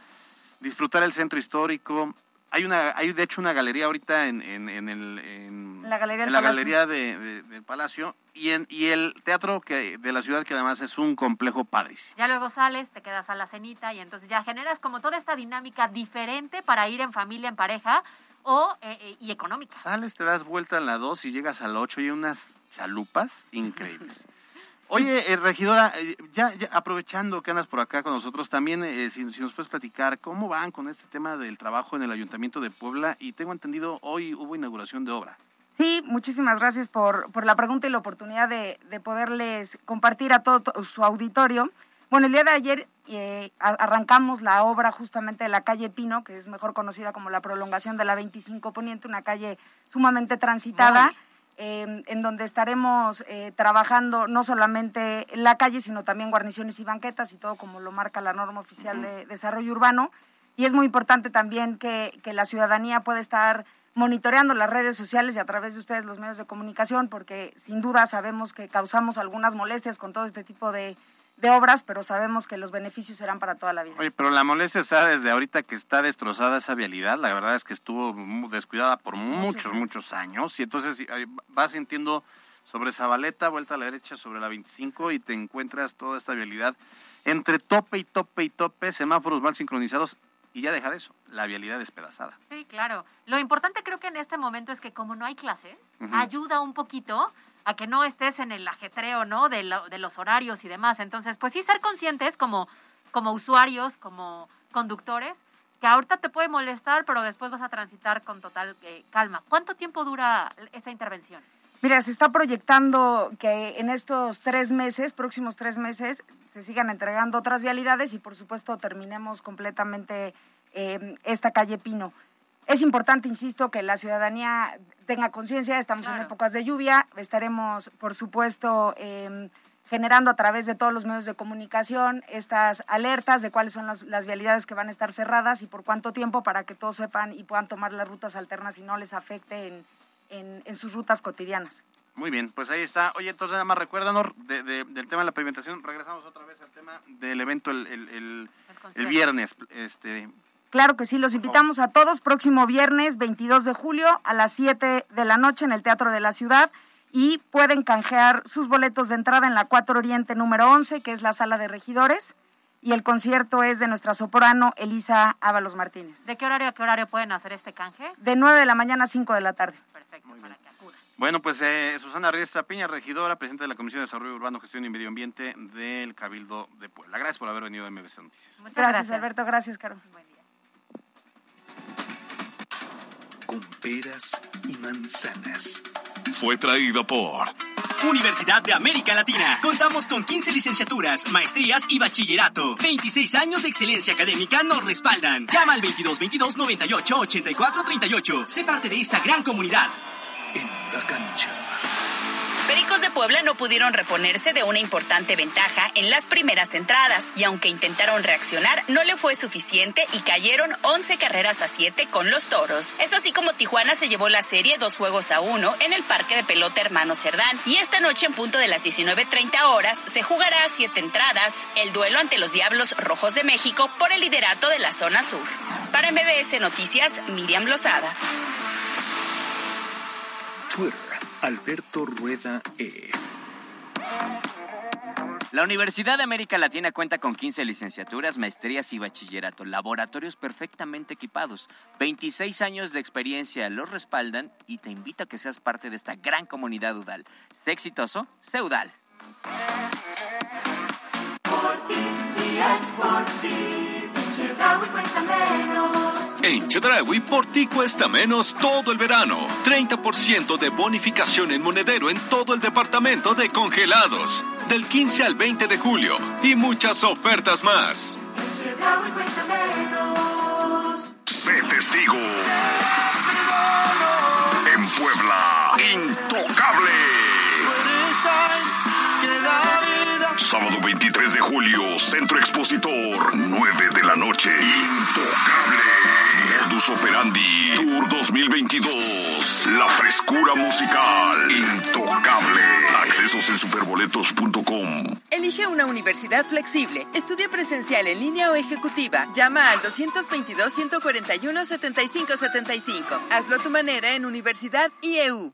S8: disfrutar el centro histórico. Hay una, hay de hecho una galería ahorita en, en, en el, en,
S28: La Galería
S8: en
S28: del
S8: la
S28: Palacio.
S8: galería de, de- del Palacio y, en, y el teatro que, de la ciudad que además es un complejo padrísimo.
S6: Ya luego sales, te quedas a la cenita y entonces ya generas como toda esta dinámica diferente para ir en familia, en pareja o eh, eh, y económica.
S8: Sales, te das vuelta en la 2 y llegas a la 8 y hay unas chalupas increíbles. <laughs> Oye, eh, regidora, eh, ya, ya aprovechando que andas por acá con nosotros, también eh, si, si nos puedes platicar cómo van con este tema del trabajo en el Ayuntamiento de Puebla y tengo entendido hoy hubo inauguración de obra.
S28: Sí, muchísimas gracias por, por la pregunta y la oportunidad de, de poderles compartir a todo to- su auditorio. Bueno, el día de ayer eh, arrancamos la obra justamente de la calle Pino, que es mejor conocida como la prolongación de la 25 Poniente, una calle sumamente transitada, eh, en donde estaremos eh, trabajando no solamente en la calle, sino también guarniciones y banquetas y todo como lo marca la norma oficial de desarrollo urbano. Y es muy importante también que, que la ciudadanía pueda estar monitoreando las redes sociales y a través de ustedes los medios de comunicación, porque sin duda sabemos que causamos algunas molestias con todo este tipo de, de obras, pero sabemos que los beneficios serán para toda la vida.
S8: Oye, pero la molestia está desde ahorita que está destrozada esa vialidad. La verdad es que estuvo descuidada por muchos, muchos años. Y entonces eh, vas sintiendo sobre Zabaleta, vuelta a la derecha sobre la 25 y te encuentras toda esta vialidad entre tope y tope y tope, semáforos mal sincronizados y ya deja de eso, la vialidad despedazada.
S6: Sí, claro. Lo importante creo que en este momento es que como no hay clases, ayuda un poquito a que no estés en el ajetreo, ¿no? De, lo- de los horarios y demás. Entonces, pues sí ser conscientes como, como usuarios, como conductores, que ahorita te puede molestar, pero después vas a transitar con total eh, calma. ¿Cuánto tiempo dura esta intervención?
S28: Mira, se está proyectando que en estos tres meses, próximos tres meses, se sigan entregando otras vialidades y por supuesto terminemos completamente eh, esta calle Pino. Es importante, insisto, que la ciudadanía tenga conciencia, estamos en épocas de lluvia, estaremos, por supuesto, eh, generando a través de todos los medios de comunicación estas alertas de cuáles son las, las vialidades que van a estar cerradas y por cuánto tiempo para que todos sepan y puedan tomar las rutas alternas y no les afecte en, en- en sus rutas cotidianas.
S8: Muy bien, pues ahí está. Oye, entonces nada más recuérdanos de- de- del tema de la pavimentación. Regresamos otra vez al tema del evento el, el- el- el viernes. Este,
S28: Claro que sí, los invitamos a todos próximo viernes 22 de julio a las 7 de la noche en el Teatro de la Ciudad y pueden canjear sus boletos de entrada en la 4 Oriente número 11, que es la sala de regidores, y el concierto es de nuestra soprano Elisa Ábalos Martínez.
S6: ¿De qué horario a qué horario pueden hacer este canje?
S28: De 9 de la mañana a 5 de la tarde.
S6: Perfecto, para que acudan.
S8: Bueno, pues eh, Susana Riestra Piña, regidora, presidenta de la Comisión de Desarrollo Urbano, Gestión y Medio Ambiente del Cabildo de Puebla. Gracias por haber venido a MBC Noticias.
S28: Gracias,
S6: gracias.
S28: Alberto. Gracias, Caro.
S1: Con peras y manzanas.
S27: Fue traído por
S19: Universidad de América Latina. Contamos con 15 licenciaturas, maestrías y bachillerato. 26 años de excelencia académica nos respaldan. Llama al 2222 98 84 38. Sé parte de esta gran comunidad.
S1: En la cancha.
S12: Pericos de Puebla no pudieron reponerse de una importante ventaja en las primeras entradas y aunque intentaron reaccionar no le fue suficiente y cayeron 11 carreras a 7 con los toros. Es así como Tijuana se llevó la serie dos juegos a uno en el Parque de Pelota Hermano Cerdán y esta noche en punto de las 19.30 horas se jugará a 7 entradas el duelo ante los Diablos Rojos de México por el liderato de la zona sur. Para MBS Noticias, Miriam Lozada.
S1: Twitter, Alberto Rueda E.
S13: La Universidad de América Latina cuenta con 15 licenciaturas, maestrías y bachillerato, laboratorios perfectamente equipados. 26 años de experiencia los respaldan y te invito a que seas parte de esta gran comunidad UDAL. Sé exitoso, sé UDAL.
S27: En Chedraui por ti cuesta menos todo el verano. 30% de bonificación en monedero en todo el departamento de congelados. Del 15 al 20 de julio. Y muchas ofertas más.
S29: Sé testigo. En Puebla, intocable. Sábado 23 de julio, Centro Expositor, 9 de la noche. Intocable. Modus Operandi Tour 2022. La frescura musical. Intocable. Accesos en superboletos.com.
S30: Elige una universidad flexible. Estudia presencial en línea o ejecutiva. Llama al 222-141-7575. Hazlo a tu manera en Universidad IEU.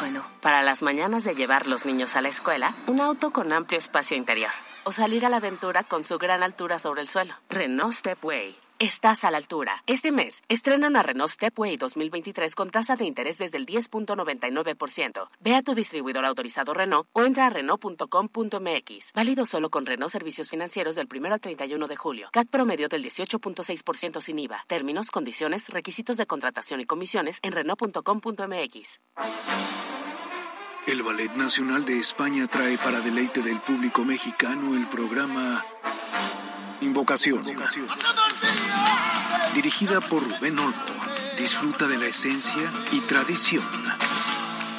S17: Bueno, para las mañanas de llevar los niños a la escuela, un auto con amplio espacio interior. O salir a la aventura con su gran altura sobre el suelo. Renault Stepway. Estás a la altura. Este mes, estrena una Renault Stepway 2023 con tasa de interés desde el 10.99%. Ve a tu distribuidor autorizado Renault o entra a Renault.com.mx. Válido solo con Renault Servicios Financieros del 1 al 31 de julio. CAT promedio del 18.6% sin IVA. Términos, condiciones, requisitos de contratación y comisiones en Renault.com.mx.
S1: El Ballet Nacional de España trae para deleite del público mexicano el programa Invocación. Dirigida por Rubén Olmo, disfruta de la esencia y tradición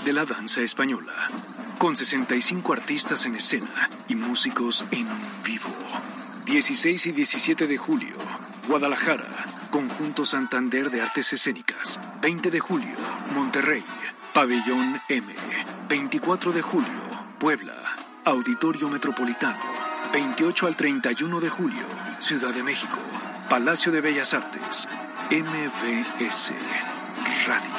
S1: de la danza española. Con 65 artistas en escena y músicos en vivo. 16 y 17 de julio, Guadalajara, Conjunto Santander de Artes Escénicas. 20 de julio, Monterrey, Pabellón M. 24 de julio, Puebla, Auditorio Metropolitano. 28 al 31 de julio, Ciudad de México, Palacio de Bellas Artes, MBS Radio.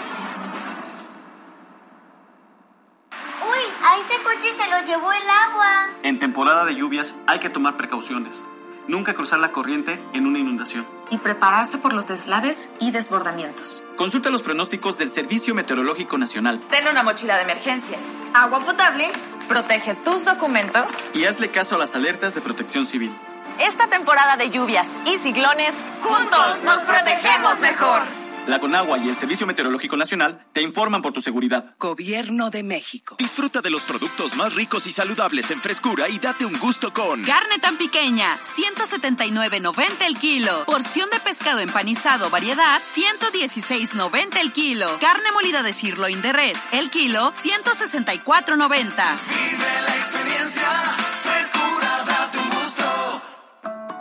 S18: Uy, a ese coche se lo llevó el agua.
S31: En temporada de lluvias hay que tomar precauciones. Nunca cruzar la corriente en una inundación.
S32: Y prepararse por los deslaves y desbordamientos.
S27: Consulta los pronósticos del Servicio Meteorológico Nacional.
S32: Ten una mochila de emergencia, agua potable, protege tus documentos.
S31: Y hazle caso a las alertas de protección civil.
S32: Esta temporada de lluvias y ciclones, juntos nos protegemos mejor.
S31: La Conagua y el Servicio Meteorológico Nacional te informan por tu seguridad.
S24: Gobierno de México.
S27: Disfruta de los productos más ricos y saludables en frescura y date un gusto con
S33: Carne tan pequeña, 179.90 el kilo. Porción de pescado empanizado variedad, 116.90 el kilo. Carne molida de sirloin de res, el kilo, 164.90.
S10: Vive la experiencia,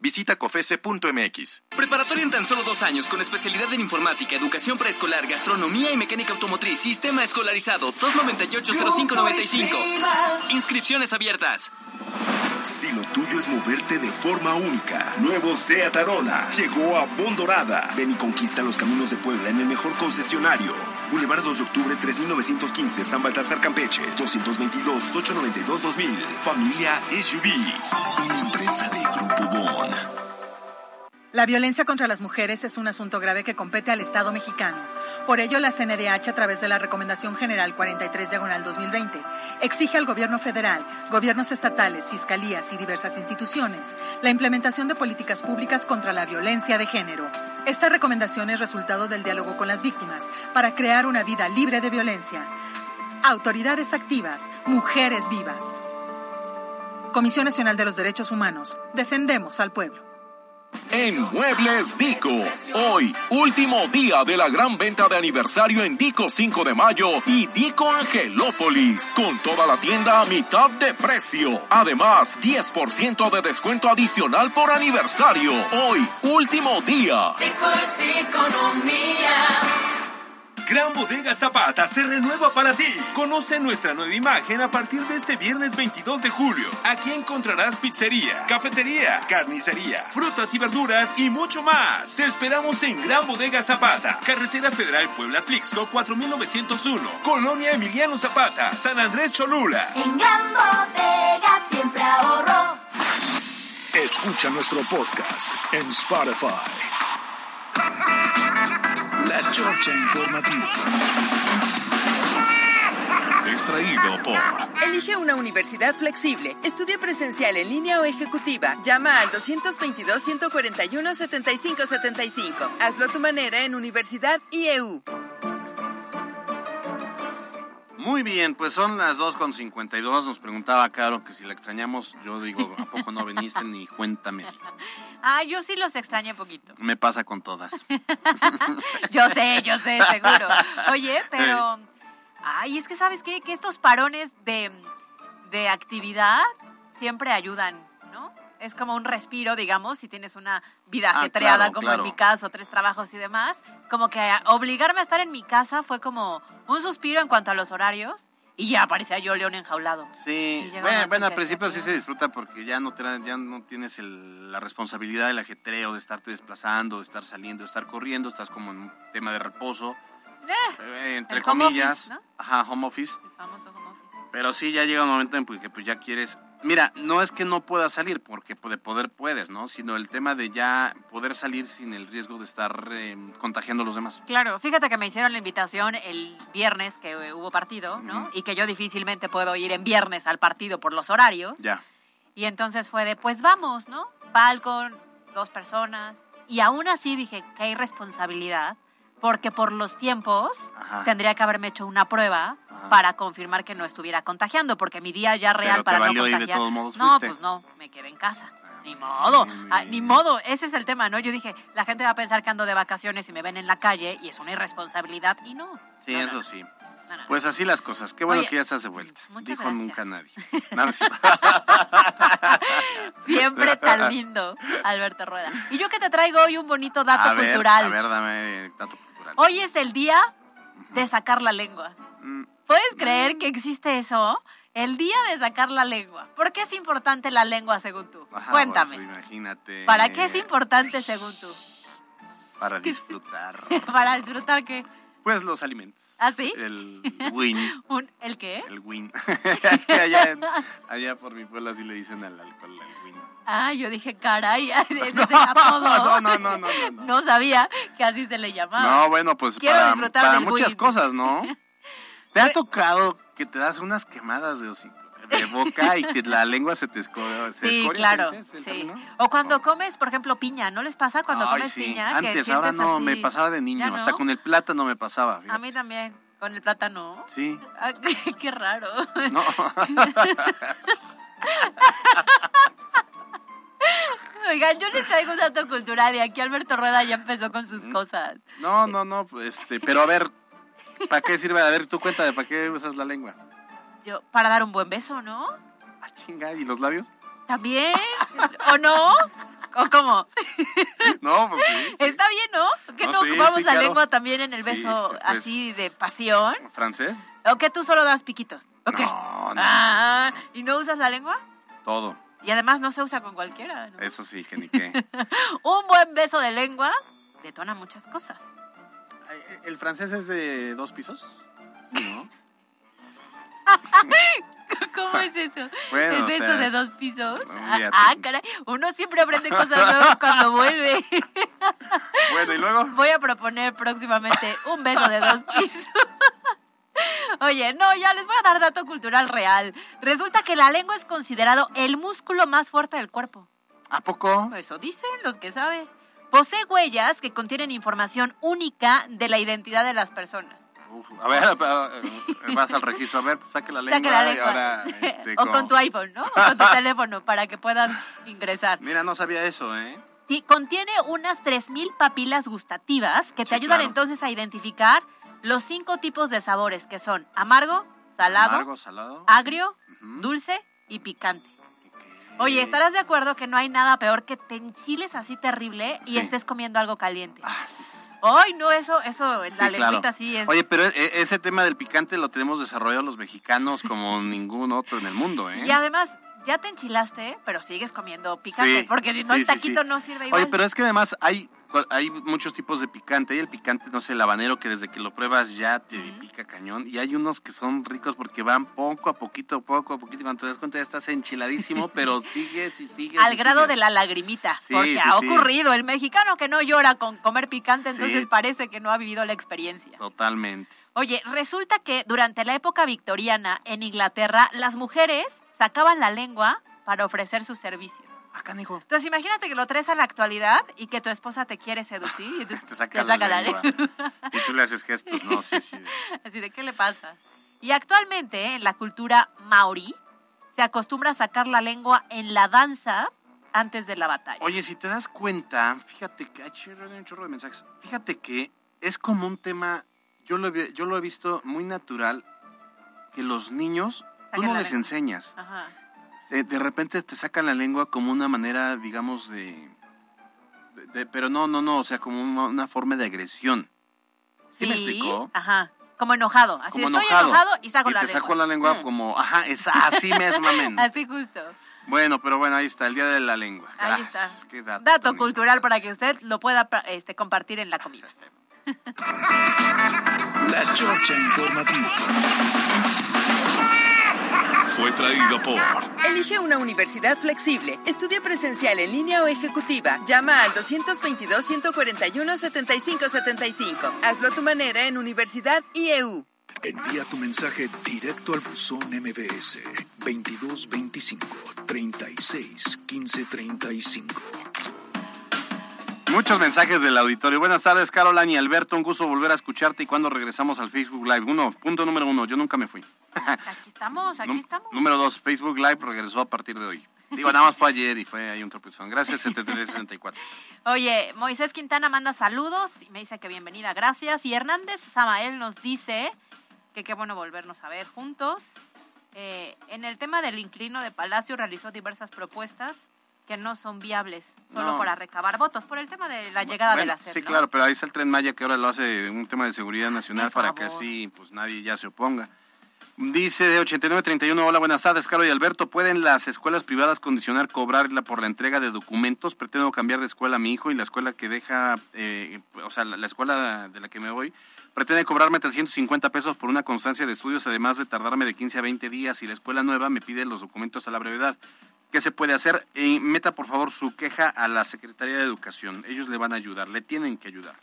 S29: Visita cofese.mx.
S19: Preparatoria en tan solo dos años con especialidad en informática, educación preescolar, gastronomía y mecánica automotriz. Sistema escolarizado 298-0595. Inscripciones abiertas.
S29: Si lo tuyo es moverte de forma única, nuevo Seat Arona llegó a Bondorada. Ven y conquista los caminos de Puebla en el mejor concesionario.
S24: Boulevard 2 de Octubre 3915, San Baltasar Campeche, 222-892-2000. Familia SUV, una empresa de Grupo Bon.
S34: La violencia contra las mujeres es un asunto grave que compete al Estado mexicano. Por ello, la CNDH, a través de la Recomendación General 43 Diagonal 2020, exige al Gobierno federal, gobiernos estatales, fiscalías y diversas instituciones la implementación de políticas públicas contra la violencia de género. Esta recomendación es resultado del diálogo con las víctimas para crear una vida libre de violencia. Autoridades activas, mujeres vivas. Comisión Nacional de los Derechos Humanos. Defendemos al pueblo.
S35: En Muebles Dico, hoy, último día de la gran venta de aniversario en Dico 5 de mayo y Dico Angelópolis, con toda la tienda a mitad de precio. Además, 10% de descuento adicional por aniversario. Hoy, último día.
S36: Dico es economía.
S37: Gran Bodega Zapata se renueva para ti. Conoce nuestra nueva imagen a partir de este viernes 22 de julio. Aquí encontrarás pizzería, cafetería, carnicería, frutas y verduras y mucho más. Te esperamos en Gran Bodega Zapata, Carretera Federal Puebla Tlixco 4901, Colonia Emiliano Zapata, San Andrés Cholula.
S36: En Gran Bodega siempre ahorro.
S1: Escucha nuestro podcast en Spotify. La Chorcha Informativa. Extraído por
S30: Elige una universidad flexible. Estudia presencial en línea o ejecutiva. Llama al 222-141-7575. Hazlo a tu manera en Universidad IEU.
S8: Muy bien, pues son las 2.52. Nos preguntaba Caro que si la extrañamos. Yo digo, ¿a poco no viniste ni cuéntame?
S6: Ah, yo sí los extrañé poquito.
S8: Me pasa con todas. <laughs>
S6: Yo sé, yo sé, seguro. Oye, pero. Ay, es que sabes qué? Que estos parones de, de actividad siempre ayudan. Es como un respiro, digamos, si tienes una vida
S8: Ah,
S6: ajetreada,
S8: claro,
S6: como
S8: claro.
S6: en mi caso, tres trabajos y demás. Como que obligarme a estar en mi casa fue como un suspiro en cuanto a los horarios. Y ya parecía yo león enjaulado.
S8: Sí,
S6: un
S8: bueno, al principio sí se disfruta porque ya no, te, ya no tienes el- la responsabilidad del ajetreo, de estarte desplazando, de estar saliendo, de estar corriendo, estás como en un tema de reposo, eh, entre
S6: el home
S8: comillas.
S6: office, ¿no?
S8: Ajá, home office.
S6: famoso home office.
S8: Pero sí, ya llega un momento en que pues, ya quieres... Mira, no es que no puedas salir, porque de poder puedes, ¿no? Sino el tema de ya poder salir sin el riesgo de estar eh, contagiando a los demás.
S6: Claro, fíjate que me hicieron la invitación el viernes que eh, hubo partido, ¿no? Y que yo difícilmente puedo ir en viernes al partido por los horarios.
S8: Ya.
S6: Y entonces fue de, pues vamos, ¿no? Falcon, dos personas. Y aún así dije, qué irresponsabilidad, porque por los tiempos
S8: Ajá.
S6: tendría que haberme hecho una prueba para confirmar que no estuviera contagiando, porque mi día ya real
S8: Pero te
S6: para
S8: valió
S6: no
S8: y de
S6: contagiar.
S8: todos modos
S6: no,
S8: fuiste.
S6: pues no, me quedé en casa. Ni modo, ah, ni modo, ese es el tema, ¿no? Yo dije, la gente va a pensar que ando de vacaciones y me ven en la calle y es una irresponsabilidad y no.
S8: Sí,
S6: No, no,
S8: eso sí.
S6: no.
S8: Pues así las cosas. Qué bueno
S6: Oye,
S8: que ya estás de vuelta.
S6: muchas
S8: Dijo
S6: gracias.
S8: nunca nadie. <laughs> Nada.
S6: Siempre <laughs> tan lindo, Alberto Rueda. Y yo que te traigo hoy un bonito dato
S8: a ver,
S6: cultural.
S8: A ver, dame dato cultural.
S6: Hoy es el día de sacar la lengua.
S8: Mm.
S6: ¿Puedes creer que existe eso? El día de sacar la lengua. ¿Por qué es importante la lengua según tú?
S8: Ajá,
S6: Cuéntame.
S8: pues, imagínate.
S6: ¿Para qué es importante según tú?
S8: Para disfrutar. <laughs>
S6: Para disfrutar qué?
S8: Pues los alimentos.
S6: ¿Ah, sí?
S8: El win. <laughs>
S6: Un- ¿El qué?
S8: El win. <laughs> es que allá, en- allá por mi pueblo así le dicen al alcohol el win.
S6: Ah, yo dije, caray, <laughs> ese es el apodo.
S8: No, no, no, no, no.
S6: No sabía que así se le llamaba.
S8: No, bueno, pues
S6: Quiero
S8: para,
S6: disfrutar
S8: para muchas
S6: win.
S8: cosas, ¿no? ¿Te ha tocado que te das unas quemadas de hocico, de boca y que la lengua se te escoria?
S6: Sí,
S8: escoria,
S6: claro.
S8: ¿se dice el
S6: Sí. O cuando comes, por ejemplo, piña, ¿no les pasa cuando
S8: Ay,
S6: comes
S8: sí.
S6: piña? que
S8: Antes, ahora no,
S6: así?
S8: me pasaba de niño.
S6: ¿Ya no?
S8: Hasta con el plátano me pasaba.
S6: A mí también, con el plátano.
S8: Sí.
S6: Ah, <laughs> qué raro.
S8: No. <laughs>
S6: Oigan, yo les traigo un dato cultural y aquí Alberto Rueda ya empezó con sus cosas.
S8: No, no, no, este, pero a ver, ¿para qué sirve? A ver, tú cuéntame, ¿para qué usas la lengua?
S6: Yo, para dar un buen beso, ¿no?
S8: Chinga, ¿y los labios?
S6: ¿También? ¿O no? ¿O cómo? <laughs>
S8: No, pues sí.
S6: Está bien, ¿no? Que
S8: No,
S6: no,
S8: sí,
S6: ocupamos
S8: sí,
S6: la
S8: claro.
S6: lengua también en el
S8: Sí,
S6: beso
S8: pues.
S6: así de pasión.
S8: ¿Francés?
S6: ¿O que tú solo das piquitos?
S8: No, no,
S6: Ah, ¿y no usas la lengua?
S8: todo.
S6: Y además no se usa con cualquiera. ¿no?
S8: Eso sí, que ni qué. <laughs>
S6: Un buen beso de lengua detona muchas cosas.
S8: ¿El francés es de dos pisos? ¿No? <laughs>
S6: ¿Cómo es eso?
S8: Bueno,
S6: ¿El
S8: o
S6: beso
S8: sea,
S6: de dos pisos? Ah,
S8: te-
S6: caray. Uno siempre aprende cosas nuevas cuando vuelve. <laughs>
S8: Bueno, ¿y luego?
S6: Voy a proponer próximamente un beso de dos pisos. <laughs> Oye, no, ya les voy a dar dato cultural real. Resulta que la lengua es considerado el músculo más fuerte del cuerpo.
S8: ¿A poco?
S6: Eso dicen los que saben. Posee huellas que contienen información única de la identidad de las personas.
S8: Uf, a ver, <laughs> eh, vas al registro, a ver, saque la lengua.
S6: Saque la
S8: y ahora, este, <laughs>
S6: o
S8: con-
S6: tu iPhone, ¿no? O con tu <laughs> teléfono para que puedan ingresar.
S8: Mira, no sabía eso, ¿eh?
S6: Sí, contiene unas 3.000 papilas gustativas que te
S8: Sí,
S6: ayudan
S8: claro.
S6: entonces a identificar los cinco tipos de sabores que son amargo, salado,
S8: Amargo, salado.
S6: agrio, dulce y picante. Oye, ¿estarás de acuerdo que no hay nada peor que te enchiles así terrible y
S8: Sí.
S6: estés comiendo algo caliente? Ay, no, eso, eso, en
S8: Sí,
S6: la
S8: claro.
S6: lengüita sí es...
S8: Oye, pero e- ese tema del picante lo tenemos desarrollado los mexicanos como <laughs> ningún otro en el mundo, ¿eh?
S6: Y además, ya te enchilaste, pero sigues comiendo picante,
S8: Sí,
S6: porque si no
S8: sí,
S6: el taquito
S8: sí.
S6: no sirve igual.
S8: Oye, pero es que además hay, hay muchos tipos de picante. Hay el picante, no sé, el habanero, que desde que lo pruebas ya te pica cañón. Y hay unos que son ricos porque van poco a poquito, poco a poquito. Cuando te das cuenta ya estás enchiladísimo, <laughs> pero sigues y sigues.
S6: Al
S8: y
S6: grado
S8: sigues.
S6: de la lagrimita,
S8: Sí,
S6: porque
S8: sí,
S6: ha
S8: sí.
S6: ocurrido. El mexicano que no llora con comer picante, entonces parece que no ha vivido la experiencia.
S8: Totalmente.
S6: Oye, resulta que durante la época victoriana en Inglaterra, las mujeres sacaban la lengua para ofrecer sus servicios.
S8: Acá, hijo.
S6: Entonces imagínate que lo traes a la actualidad y que tu esposa te quiere seducir y
S8: Te <laughs> saca, la, lengua. Y tú le haces gestos, ¿no? Sí, sí. <laughs>
S6: Así de, ¿qué le pasa? Y actualmente en la cultura maorí se acostumbra a sacar la lengua en la danza antes de la batalla.
S8: Oye, si te das cuenta, fíjate que hay un chorro de mensajes. Fíjate que es como un tema, yo lo, yo lo he visto muy natural, que los niños, tú no les
S6: lengua.
S8: enseñas.
S6: Ajá.
S8: Eh, de repente te sacan la lengua como una manera, digamos, de... de- de- pero no, no, no, o sea, como una, una forma de agresión. ¿Sí, me explicó?
S6: Ajá. Como enojado. Así
S8: Como
S6: estoy enojado y saco la
S8: te
S6: lengua.
S8: saco la lengua
S6: Mm.
S8: como, ajá, es así mismo, men. <laughs>
S6: Así justo.
S8: Bueno, pero bueno, ahí está, el día de la lengua.
S6: Ahí
S8: Gracias,
S6: está.
S8: qué dato
S6: cultural para que usted lo pueda este, compartir en la comida. <laughs>
S1: La Chorcha Informativa.
S35: Fue traído por
S30: Elige una universidad flexible. Estudia presencial en línea o ejecutiva. Llama al 222-141-7575. Hazlo a tu manera en Universidad IEU.
S1: Envía tu mensaje directo al buzón MBS 2225 36 15 35.
S8: Muchos mensajes del auditorio. Buenas tardes, Caroline y Alberto. Un gusto volver a escucharte. ¿Y cuando regresamos al Facebook Live? Uno, punto número uno. Yo nunca me fui.
S6: Aquí estamos, aquí estamos.
S8: Número dos, Facebook Live regresó a partir de hoy. Digo, nada más fue ayer y fue ahí un tropezón. Gracias, 7364. <laughs>
S6: Oye, Moisés Quintana manda saludos y me dice que bienvenida, gracias. Y Hernández Samael nos dice que qué bueno volvernos a ver juntos. Eh, en el tema del inquilino de Palacio realizó diversas propuestas que no son viables solo
S8: No.
S6: para recabar votos por el tema de la llegada de
S8: Bueno,
S6: la SEP.
S8: Sí,
S6: ¿no?
S8: claro, pero ahí está el Tren Maya que ahora lo hace un tema de seguridad nacional para que así pues nadie ya se oponga. Dice de 8931, hola, buenas tardes, Caro y Alberto. ¿Pueden las escuelas privadas condicionar cobrarla por la entrega de documentos? Pretendo cambiar de escuela a mi hijo y la escuela que deja, eh, o sea, la, la escuela de la que me voy, pretende cobrarme 350 pesos por una constancia de estudios, además de tardarme de 15 a 20 días y la escuela nueva me pide los documentos a la brevedad. ¿Qué se puede hacer? Eh, meta por favor su queja a la Secretaría de Educación. Ellos le van a ayudar, le tienen que ayudar.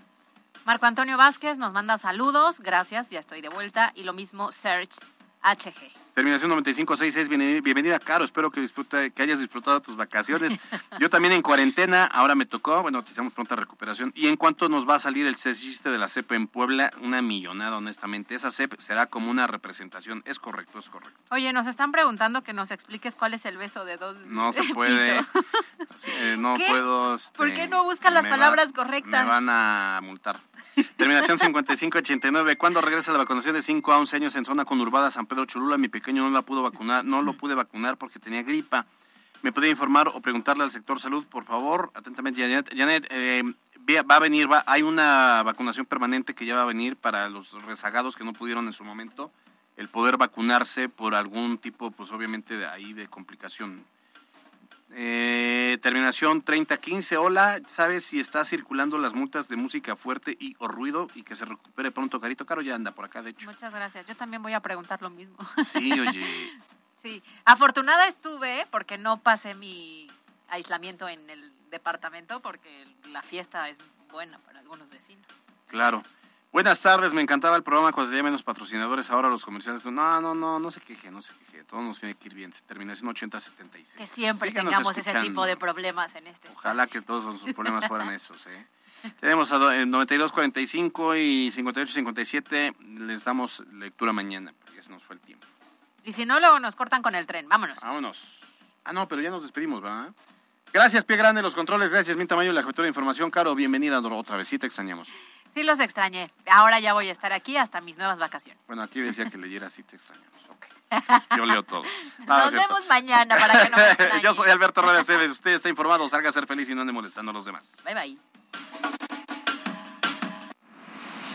S6: Marco Antonio Vázquez nos manda saludos, gracias, ya estoy de vuelta. Y lo mismo Search HG.
S8: Terminación 9566, bienvenida, bienvenida Caro, espero que, disfruta, que hayas disfrutado tus vacaciones. <laughs> Yo también en cuarentena, ahora me tocó, bueno, te deseamos pronta recuperación. ¿Y en cuánto nos va a salir el chiste de la CEP en Puebla? Una millonada, honestamente. Esa CEP será como una representación, es correcto, es correcto.
S6: Oye, nos están preguntando que nos expliques cuál es el beso de dos
S8: No se <laughs> puede, eh, no
S6: ¿Qué?
S8: puedo... este,
S6: ¿Por qué no buscas las
S8: va-
S6: palabras correctas?
S8: Me van a multar. Terminación 5589. ¿Cuándo regresa la vacunación de 5 a 11 años en zona conurbada San Pedro Cholula? Mi pequeño no la pudo vacunar, no lo pude vacunar porque tenía gripa. ¿Me puede informar o preguntarle al sector salud, por favor? Atentamente, Janet. Janet, eh, va a venir, va, hay una vacunación permanente que ya va a venir para los rezagados que no pudieron en su momento el poder vacunarse por algún tipo, pues obviamente de ahí de complicación. Eh, terminación 3015. Hola, ¿sabes si está circulando las multas de música fuerte y o ruido y que se recupere pronto? Carito Caro ya anda por acá, de hecho.
S6: Muchas gracias. Yo también voy a preguntar lo mismo.
S8: Sí, <laughs> oye.
S6: sí, afortunada estuve porque no pasé mi aislamiento en el departamento porque la fiesta es buena para algunos vecinos.
S8: Claro. Buenas tardes, me encantaba el programa cuando tenía menos patrocinadores, ahora los comerciales. No, no, no, no se queje, no se queje, todo nos tiene que ir bien. Terminación 8076.
S6: Que siempre tengamos ese tipo de problemas en este
S8: Ojalá que todos sus problemas <laughs> fueran esos, ¿eh? Tenemos a 9245 y 5857, les damos lectura mañana, porque ya se nos fue el tiempo.
S6: Y si no, luego nos cortan con el tren, vámonos.
S8: Vámonos. Ah, no, pero ya nos despedimos, ¿verdad? Gracias, Pie Grande, los controles, gracias, Mi Tamaño, la jefatura de información. Caro, bienvenida otra vez, sí te extrañamos.
S6: Sí los extrañé. Ahora ya voy a estar aquí hasta mis nuevas vacaciones.
S8: Bueno, aquí decía que leyera sí te extrañamos. <laughs> Yo leo todo.
S6: Nos vemos mañana para que no me <laughs>
S8: Yo soy Alberto Rueda. Usted está informado. Salga a ser feliz y no ande molestando a los demás.
S6: Bye, bye.